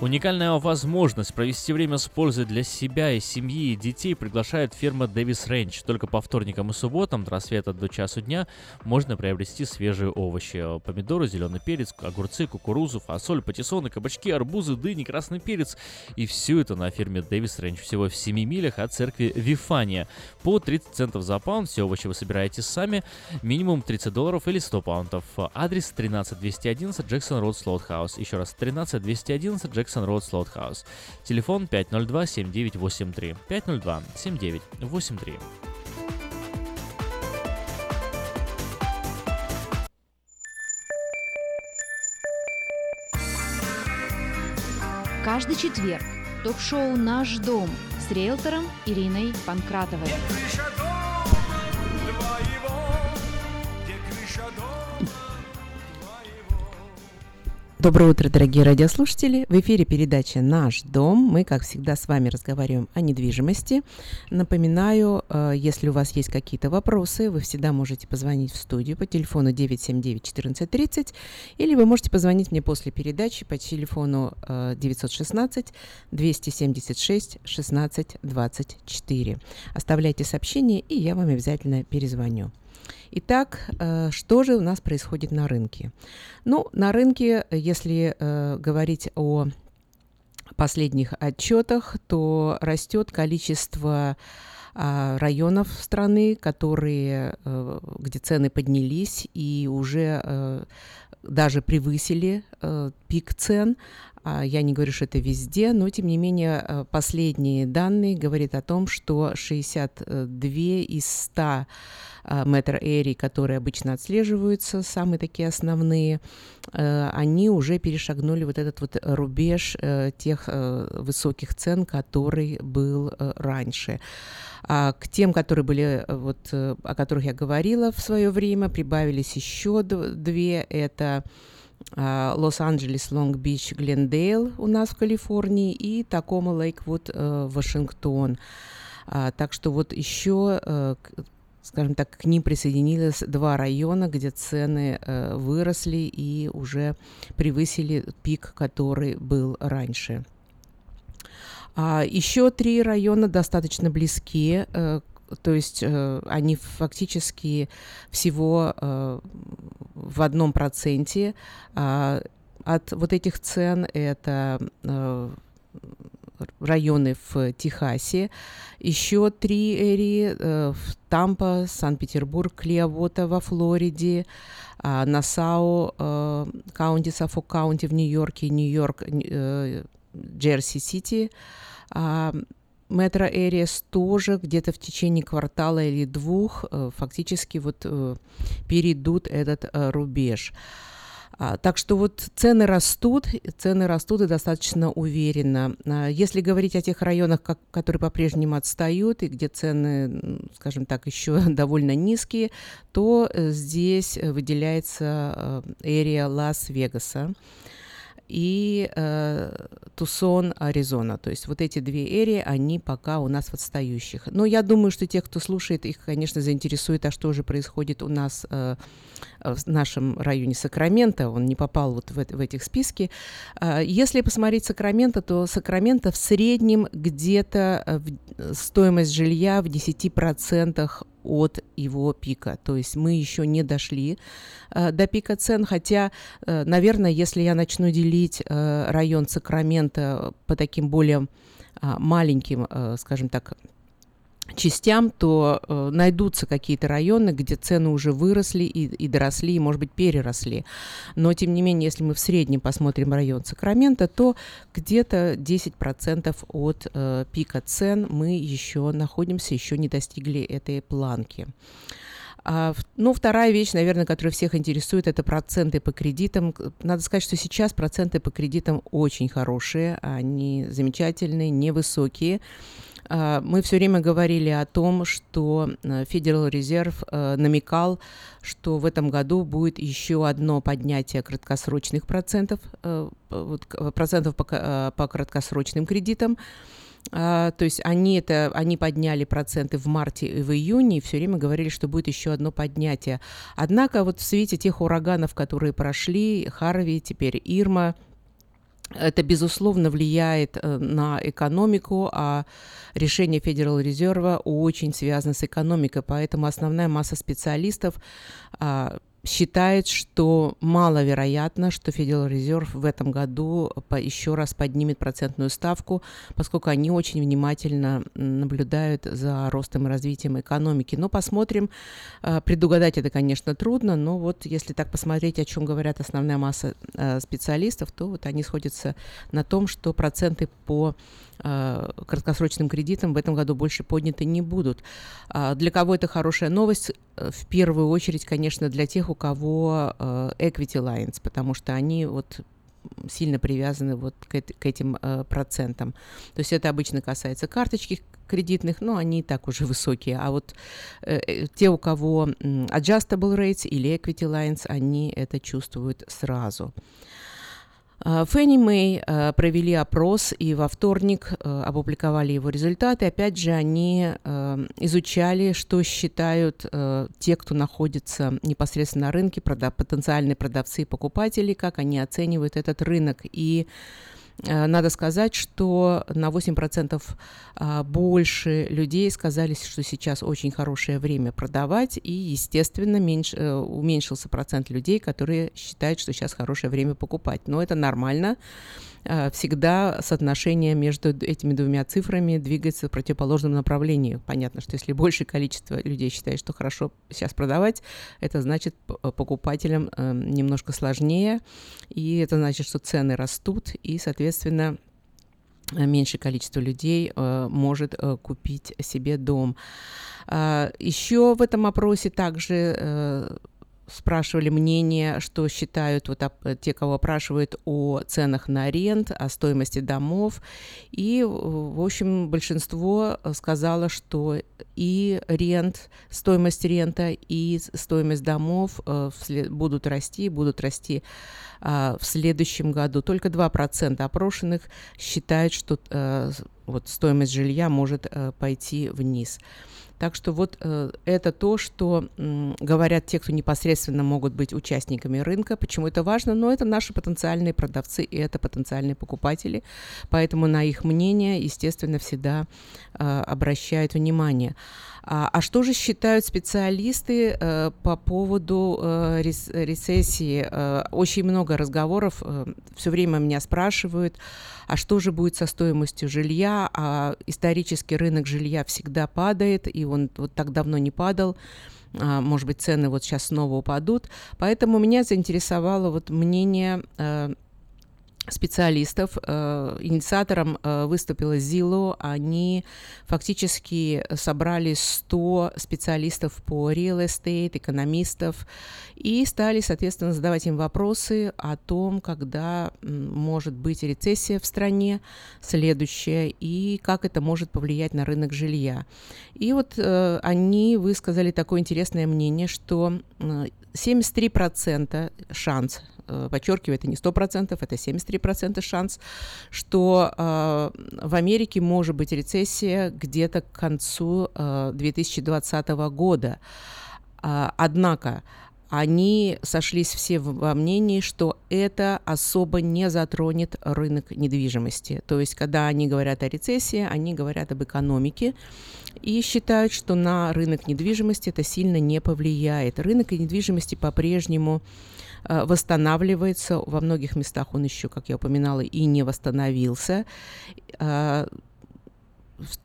Уникальная возможность провести время с пользой для себя и семьи и детей приглашает фирма Дэвис Рэнч. Только по вторникам и субботам до рассвета до часу дня можно приобрести свежие овощи. Помидоры, зеленый перец, огурцы, кукурузу, фасоль, патиссоны, кабачки, арбузы, дыни, красный перец. И все это на фирме Дэвис Рэнч всего в 7 милях от церкви Вифания. По 30 центов за паунд все овощи вы собираете сами, минимум 30 долларов или 100 паунтов. Адрес 13211 Jackson Road Sloughhouse. Еще раз 13211 Jackson Jackson Road Sloughhouse. Телефон 502-7983. 502-7983. Каждый четверг ток-шоу «Наш дом» с риэлтором Ириной Панкратовой. Доброе утро, дорогие радиослушатели! В эфире передача «Наш дом». Мы, как всегда, с вами разговариваем о недвижимости. Напоминаю, э, если у вас есть какие-то вопросы, вы всегда можете позвонить в студию по телефону 979-1430, или вы можете позвонить мне после передачи по телефону 916-276-16-24. Э, Оставляйте сообщение, и я вам обязательно перезвоню. Итак, э, что же у нас происходит на рынке? Ну, на рынке, если э, говорить о последних отчетах, то растет количество а, районов страны, которые, э, где цены поднялись и уже даже превысили пик цен. А, я не говорю, что это везде, но тем не менее последние данные говорят о том, что 62 из 100 а, metro area, которые обычно отслеживаются, самые такие основные, э, они уже перешагнули вот этот вот рубеж э, тех э, высоких цен, который был раньше. А к тем, которые были, вот, о которых я говорила в свое время, прибавились еще две. Это Лос-Анджелес, Лонг-Бич, Глендейл у нас в Калифорнии и Такома, Лейквуд, Вашингтон. А, так что вот еще скажем так, к ним присоединилось два района, где цены э, выросли и уже превысили пик, который был раньше. А еще три района достаточно близкие, э, то есть э, они фактически всего э, в одном проценте э, от вот этих цен. Это э, районы в Техасе, еще три эрии э, в Тампа, Санкт-Петербург, Клеовота во Флориде, э, Насау, э, Саффок Каунти в Нью-Йорке, Нью-Йорк, э, Джерси-Сити, э, Metro Areas тоже где-то в течение квартала или двух э, фактически вот э, перейдут этот э, рубеж. А, так что вот цены растут, цены растут и достаточно уверенно. А, если говорить о тех районах, как, которые по-прежнему отстают и где цены, скажем так, еще довольно низкие, то здесь выделяется эрия Лас-Вегаса и э, Тусон, Аризона. То есть вот эти две эрии, они пока у нас в отстающих. Но я думаю, что тех, кто слушает, их, конечно, заинтересует, а что же происходит у нас э, в нашем районе Сакрамента. Он не попал вот в, в этих списки. Э, если посмотреть Сакраменто, то Сакраменто в среднем где-то э, стоимость жилья в 10% от его пика. То есть мы еще не дошли э, до пика цен, хотя, э, наверное, если я начну делить э, район Сакрамента по таким более э, маленьким, э, скажем так, частям, то э, найдутся какие-то районы, где цены уже выросли и, и доросли, и, может быть, переросли. Но, тем не менее, если мы в среднем посмотрим район Сакрамента, то где-то 10% от э, пика цен мы еще находимся, еще не достигли этой планки. А, ну, вторая вещь, наверное, которая всех интересует, это проценты по кредитам. Надо сказать, что сейчас проценты по кредитам очень хорошие, они замечательные, невысокие. А, мы все время говорили о том, что э, Федерал Резерв э, намекал, что в этом году будет еще одно поднятие краткосрочных процентов, э, процентов по, краткосрочным кредитам. Uh, то есть они это они подняли проценты в марте и в июне и все время говорили, что будет еще одно поднятие. Однако вот в свете тех ураганов, которые прошли, Харви, теперь Ирма, это, безусловно, влияет э, на экономику, а решение Федерал Резерва очень связано с экономикой, поэтому основная масса специалистов а, считает, что маловероятно, что Федерал Резерв в этом году еще раз поднимет процентную ставку, поскольку они очень внимательно наблюдают за ростом и развитием экономики. Но посмотрим. А, предугадать это, конечно, трудно, но вот если так посмотреть, о чем говорят основная масса а, специалистов, то вот они сходятся на том, что проценты по а, краткосрочным кредитам в этом году больше подняты не будут. Для кого это хорошая новость? В первую очередь, конечно, для тех, у кого э, equity lines, потому что они вот сильно привязаны вот к, к этим э, процентам. То есть это обычно касается карточки кредитных, но они и так уже высокие. А вот э, э те, у кого adjustable rates или equity lines, они это чувствуют сразу. Фенни Мэй провели опрос и во вторник э, опубликовали его результаты. Опять же, они изучали, что считают те, кто находится непосредственно на рынке, потенциальные продавцы и покупатели, как они оценивают этот рынок. И надо сказать, что на 8% а, больше людей сказали, что сейчас очень хорошее время продавать, и, естественно, меньше, э, уменьшился процент людей, которые считают, что сейчас хорошее время покупать. Но это нормально. Э, всегда соотношение между этими двумя цифрами двигается в противоположном направлении. Понятно, что если большее количество людей считает, что хорошо сейчас продавать, это значит э, покупателям э, немножко сложнее, и это значит, что цены растут, и, соответственно, меньшее количество людей может купить себе дом. А, Еще в этом опросе также спрашивали мнение, что считают вот те, кого опрашивают о ценах на рент, о стоимости домов. И, в общем, большинство сказало, что и рент, стоимость рента, и стоимость домов э, будут расти, будут расти а, в следующем году. Только 2% опрошенных считают, что э, вот стоимость жилья может э, пойти вниз. Так что вот э, это то, что говорят те, кто непосредственно могут быть участниками рынка. Почему это важно? Но это наши потенциальные продавцы и это потенциальные покупатели. Поэтому на их мнение, естественно, всегда э, обращают внимание. А, а что же считают специалисты э, по поводу э, рес, рецессии? Э, очень много разговоров, э, все время меня спрашивают, а что же будет со стоимостью жилья? А исторически рынок жилья всегда падает, и он вот так давно не падал а, может быть, цены вот сейчас снова упадут. Поэтому меня заинтересовало вот мнение э, специалистов. Э, инициатором э, выступила Zillow. Они фактически собрали 100 специалистов по real estate, экономистов, и стали, соответственно, задавать им вопросы о том, когда может быть рецессия в стране следующая, и как это может повлиять на рынок жилья. И вот э, они высказали такое интересное мнение, что 73% шанс Э, подчеркиваю, это не 100%, это 73% шанс, что э, в Америке может быть рецессия где-то к концу э, 2020 года. Э, однако они сошлись все во мнении, что это особо не затронет рынок недвижимости. То есть, когда они говорят о рецессии, они говорят об экономике и считают, что на рынок недвижимости это сильно не повлияет. Рынок недвижимости по-прежнему Э, восстанавливается. Во многих местах он еще, как я упоминала, и не восстановился.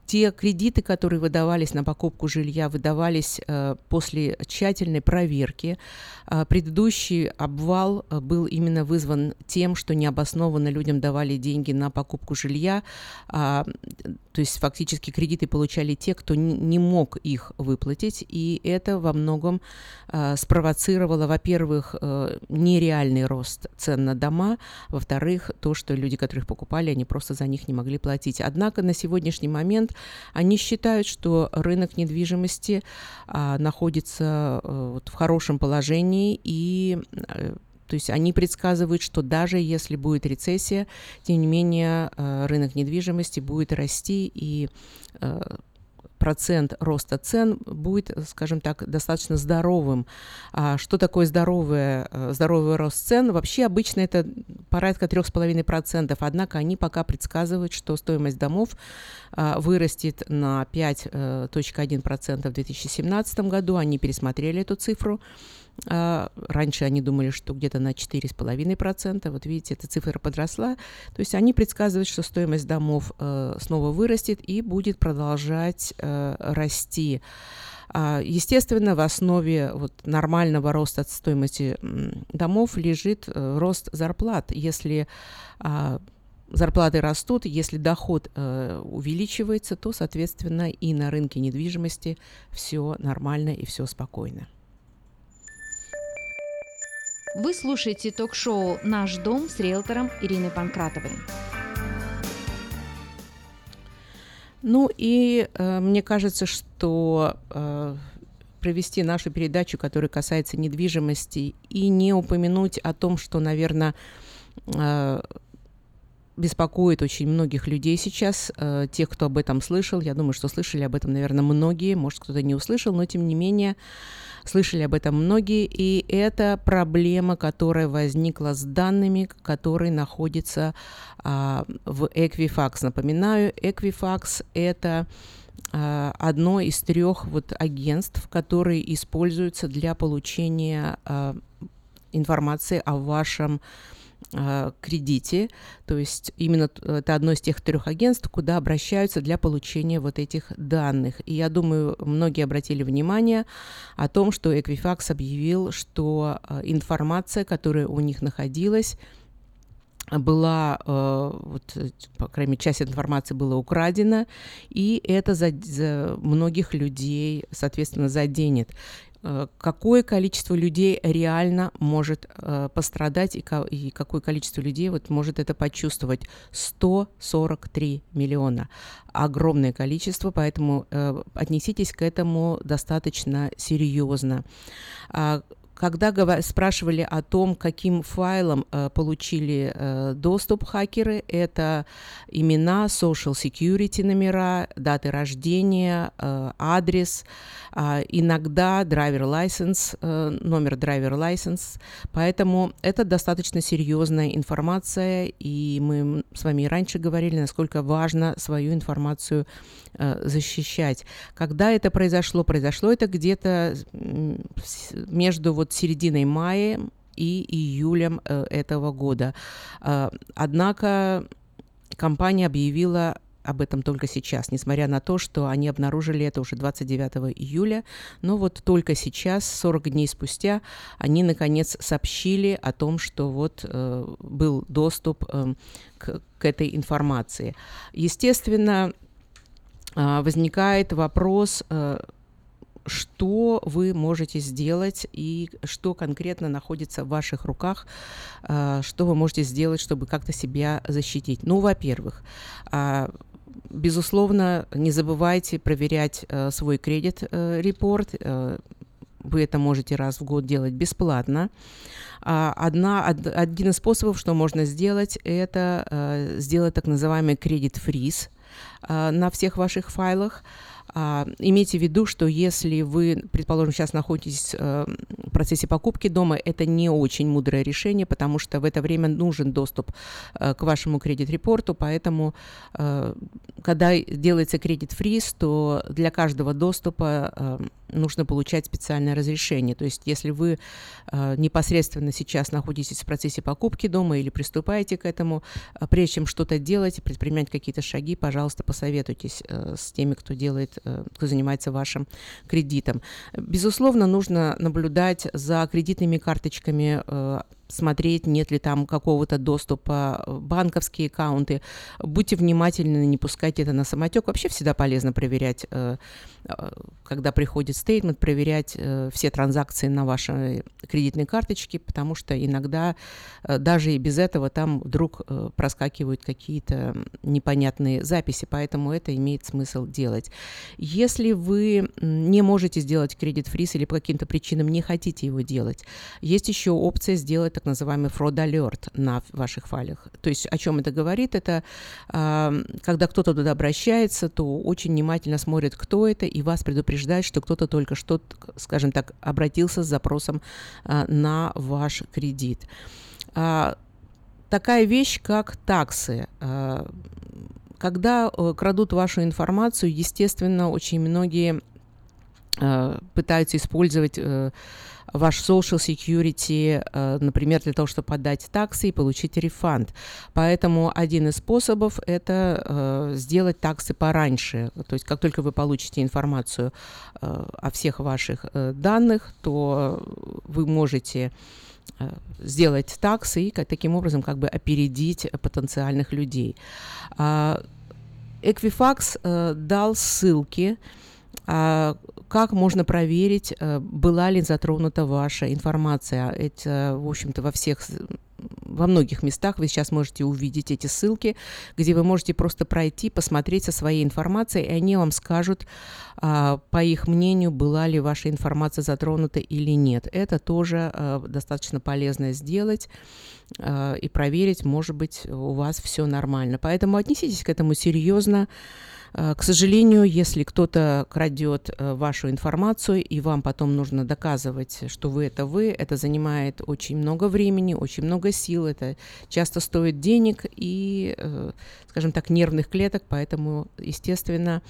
Те кредиты, которые выдавались на покупку жилья, выдавались э, после тщательной проверки. Э, предыдущий обвал э, был именно вызван тем, что необоснованно людям давали деньги на покупку жилья. Э, то есть фактически кредиты получали те, кто не, мог их выплатить. И это во многом спровоцировало, во-первых, нереальный рост цен на дома, во-вторых, то, что люди, которых покупали, они просто за них не могли платить. Однако на сегодняшний момент они считают, что рынок недвижимости а, находится а, вот, в хорошем положении и а, то есть они предсказывают, что даже если будет рецессия, тем не менее рынок недвижимости будет расти и процент роста цен будет, скажем так, достаточно здоровым. А что такое здоровый, э, здоровый рост цен? Вообще обычно это порядка 3,5%, однако они пока предсказывают, что стоимость домов а, вырастет на 5,1% э, в 2017 году. Они пересмотрели эту цифру. А, раньше они думали, что где-то на 4,5%. Вот видите, эта цифра подросла. То есть они предсказывают, что стоимость домов э, снова вырастет и будет продолжать э, расти. А, естественно, в основе вот нормального роста стоимости домов лежит э, рост зарплат. Если а, зарплаты растут, если доход увеличивается, то, соответственно, и на рынке недвижимости все нормально и все спокойно. Вы слушаете ток-шоу «Наш дом» с риэлтором Ириной Панкратовой. Ну и э, мне кажется, что э, провести нашу передачу, которая касается недвижимости, и не упомянуть о том, что, наверное, э, беспокоит очень многих людей сейчас, э, тех, кто об этом слышал. Я думаю, что слышали об этом, наверное, многие, может, кто-то не услышал, но тем не менее Слышали об этом многие, и это проблема, которая возникла с данными, которые находятся а, в Equifax. Напоминаю, Equifax – это а, одно из трех вот агентств, которые используются для получения а, информации о вашем кредите. То есть именно это одно из тех трех агентств, куда обращаются для получения вот этих данных. И я думаю, многие обратили внимание о том, что Equifax объявил, что э, информация, которая у них находилась, была, э, вот, по крайней мере, часть информации была украдена, и это за, за многих людей, соответственно, заденет. Э, какое количество людей реально может э, пострадать и, ко- и какое количество людей вот может это почувствовать. 143 миллиона. Огромное количество, поэтому э, отнеситесь к этому достаточно серьезно. А когда спрашивали о том, каким файлом э, получили э, доступ хакеры, это имена, social security номера, даты рождения, э, адрес, э, иногда driver license, номер driver license. Поэтому это достаточно серьезная информация, и мы с вами раньше говорили, насколько важно свою информацию защищать. Когда это произошло? Произошло это где-то между вот вот серединой мая и июлем э, этого года. Э, однако компания объявила об этом только сейчас, несмотря на то, что они обнаружили это уже 29 июля. Но вот только сейчас, 40 дней спустя, они наконец сообщили о том, что вот э, был доступ э, к, к этой информации. Естественно, э, возникает вопрос, э, что вы можете сделать и что конкретно находится в ваших руках, э, что вы можете сделать, чтобы как-то себя защитить. Ну, во-первых, э, безусловно, не забывайте проверять э, свой кредит-репорт. Вы это можете раз в год делать бесплатно. А, одна, один из способов, что можно сделать, это сделать так называемый кредит-фриз на всех ваших файлах. А, имейте в виду, что если вы, предположим, сейчас находитесь э, в процессе покупки дома, это не очень мудрое решение, потому что в это время нужен доступ э, к вашему кредит-репорту, поэтому, э, когда делается кредит-фриз, то для каждого доступа нужно получать специальное разрешение. То есть, если вы э, непосредственно сейчас находитесь в процессе покупки дома или приступаете к этому, э, прежде чем что-то делать, предпринять какие-то шаги, пожалуйста, посоветуйтесь э, с теми, кто делает, э, кто занимается вашим кредитом. Безусловно, нужно наблюдать за кредитными карточками э, смотреть, нет ли там какого-то доступа в банковские аккаунты. Будьте внимательны, не пускайте это на самотек. Вообще всегда полезно проверять, э, э, когда приходит стейтмент, проверять э, все транзакции на вашей кредитной карточке, потому что иногда даже и без этого там вдруг проскакивают какие-то непонятные записи, поэтому это имеет смысл делать. Если вы не можете сделать кредит-фриз или по каким-то причинам не хотите его делать, есть еще опция сделать так называемый fraud alert на ваших файлах. То есть о чем это говорит? Это э, когда кто-то туда обращается, то очень внимательно смотрит, кто это, и вас предупреждает, что кто-то только что, скажем так, обратился с запросом э, на ваш кредит. Э, такая вещь, как таксы. Э, когда э, крадут вашу информацию, естественно, очень многие пытаются использовать э, ваш social security, э, например, для того, чтобы подать таксы и получить рефанд. Поэтому один из способов – это э, сделать таксы пораньше. То есть как только вы получите информацию э, о всех ваших данных, то вы можете сделать таксы и таким образом как бы опередить потенциальных людей. А, Equifax дал ссылки а, как можно проверить, э, была ли затронута ваша информация? Это, в общем-то, во всех во многих местах вы сейчас можете увидеть эти ссылки, где вы можете просто пройти, посмотреть со своей информацией, и они вам скажут, а, по их мнению, была ли ваша информация затронута или нет. Это тоже а, достаточно полезно сделать и проверить, может быть, у вас все нормально. Поэтому отнеситесь к этому серьезно. Э, к сожалению, если кто-то крадет э, вашу информацию, и вам потом нужно доказывать, что вы это вы, это занимает очень много времени, очень много сил, это часто стоит денег и, э, скажем так, нервных клеток, поэтому, естественно,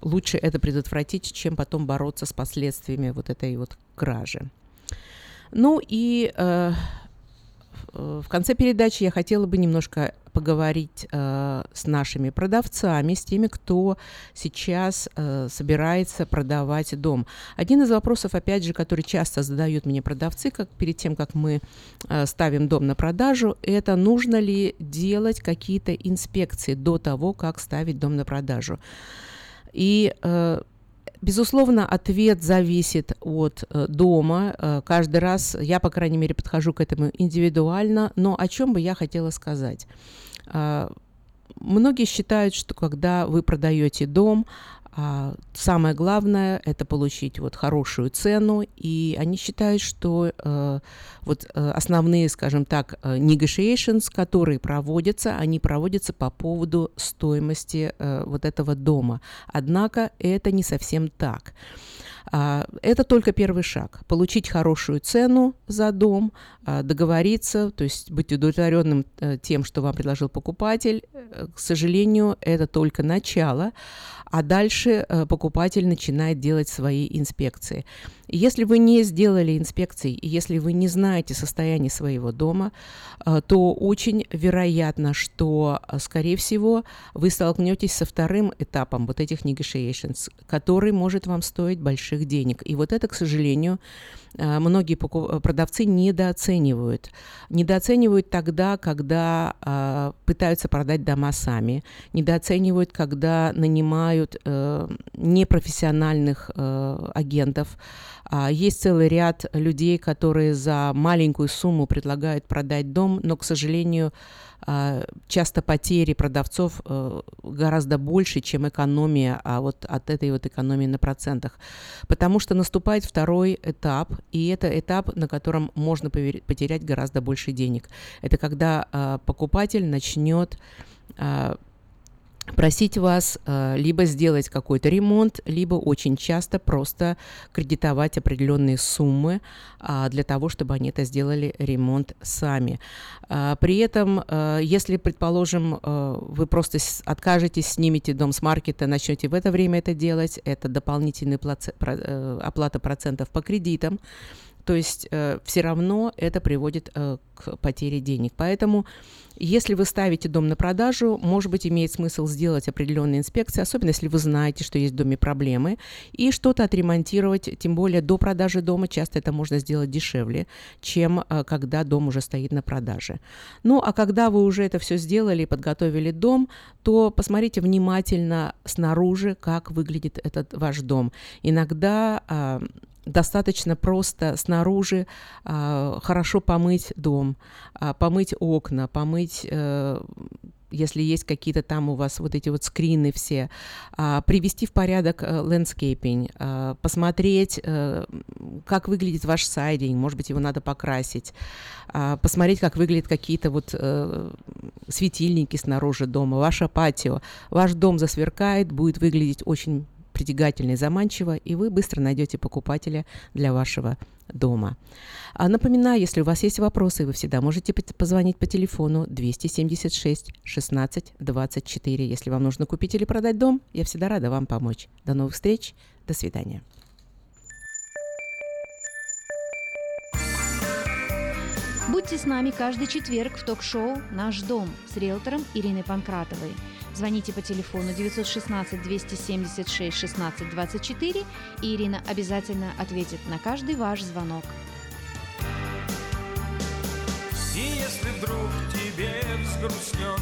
лучше это предотвратить, чем потом бороться с последствиями вот этой вот кражи. Ну и в конце передачи я хотела бы немножко поговорить э, с нашими продавцами, с теми, кто сейчас э, собирается продавать дом. Один из вопросов, опять же, который часто задают мне продавцы, как перед тем, как мы э, ставим дом на продажу, это нужно ли делать какие-то инспекции до того, как ставить дом на продажу. И э, Безусловно, ответ зависит от э, дома. Э, каждый раз я, по крайней мере, подхожу к этому индивидуально. Но о чем бы я хотела сказать? Э, многие считают, что когда вы продаете дом, самое главное это получить вот хорошую цену, и они считают, что э, вот э, основные, скажем так, э, negotiations, которые проводятся, они проводятся по поводу стоимости вот этого дома. Однако это не совсем так. А, Это только первый шаг. Получить хорошую цену за дом, а, договориться, то есть быть удовлетворенным тем, что вам предложил покупатель. К сожалению, это только начало, а дальше э, покупатель начинает делать свои инспекции. Если вы не сделали инспекции, если вы не знаете состояние своего дома, э, то очень вероятно, что, э, скорее всего, вы столкнетесь со вторым этапом вот этих negotiations, который может вам стоить больших денег. И вот это, к сожалению, многие продавцы недооценивают. Недооценивают тогда, когда пытаются продать дома сами, недооценивают, когда нанимают э, непрофессиональных э, агентов. А, Есть целый ряд людей, которые за маленькую сумму предлагают продать дом, но, к сожалению, а, часто потери продавцов э, гораздо больше, чем экономия, а вот от этой вот экономии на процентах. Потому что наступает второй этап, и это этап, на котором можно потерять гораздо больше денег. Это когда а, покупатель начнет а, просить вас э, либо сделать какой-то ремонт, либо очень часто просто кредитовать определенные суммы а, для того, чтобы они это сделали ремонт сами. А, При этом, э, если, предположим, э, вы просто откажетесь, снимете дом с маркета, начнете в это время это делать, это дополнительная плаце- про- э, оплата процентов по кредитам, то есть все равно это приводит э, к потере денег. Поэтому, если вы ставите дом на продажу, может быть, имеет смысл сделать определенные инспекции, особенно если вы знаете, что есть в доме проблемы, и что-то отремонтировать, тем более до продажи дома часто это можно сделать дешевле, чем э, когда дом уже стоит на продаже. Ну, а когда вы уже это все сделали и подготовили дом, то посмотрите внимательно снаружи, как выглядит этот ваш дом. Иногда а, достаточно просто снаружи а, хорошо помыть дом, а, помыть окна, помыть, э, если есть какие-то там у вас вот эти вот скрины все, а, привести в порядок э, landscaping, а, посмотреть, э, как выглядит ваш сайдинг, может быть, его надо покрасить, посмотреть, как выглядят какие-то вот э, светильники снаружи дома, ваше патио. Ваш дом засверкает, будет выглядеть очень притягательно и заманчиво, и вы быстро найдете покупателя для вашего дома. А напоминаю, если у вас есть вопросы, вы всегда можете позвонить по телефону 276 16 24. Если вам нужно купить или продать дом, я всегда рада вам помочь. До новых встреч, до свидания. Будьте с нами каждый четверг в ток-шоу «Наш дом» с риэлтором Ириной Панкратовой. Звоните по телефону 916 276 16 24, и Ирина обязательно ответит на каждый ваш звонок. И если вдруг тебе взгрустнет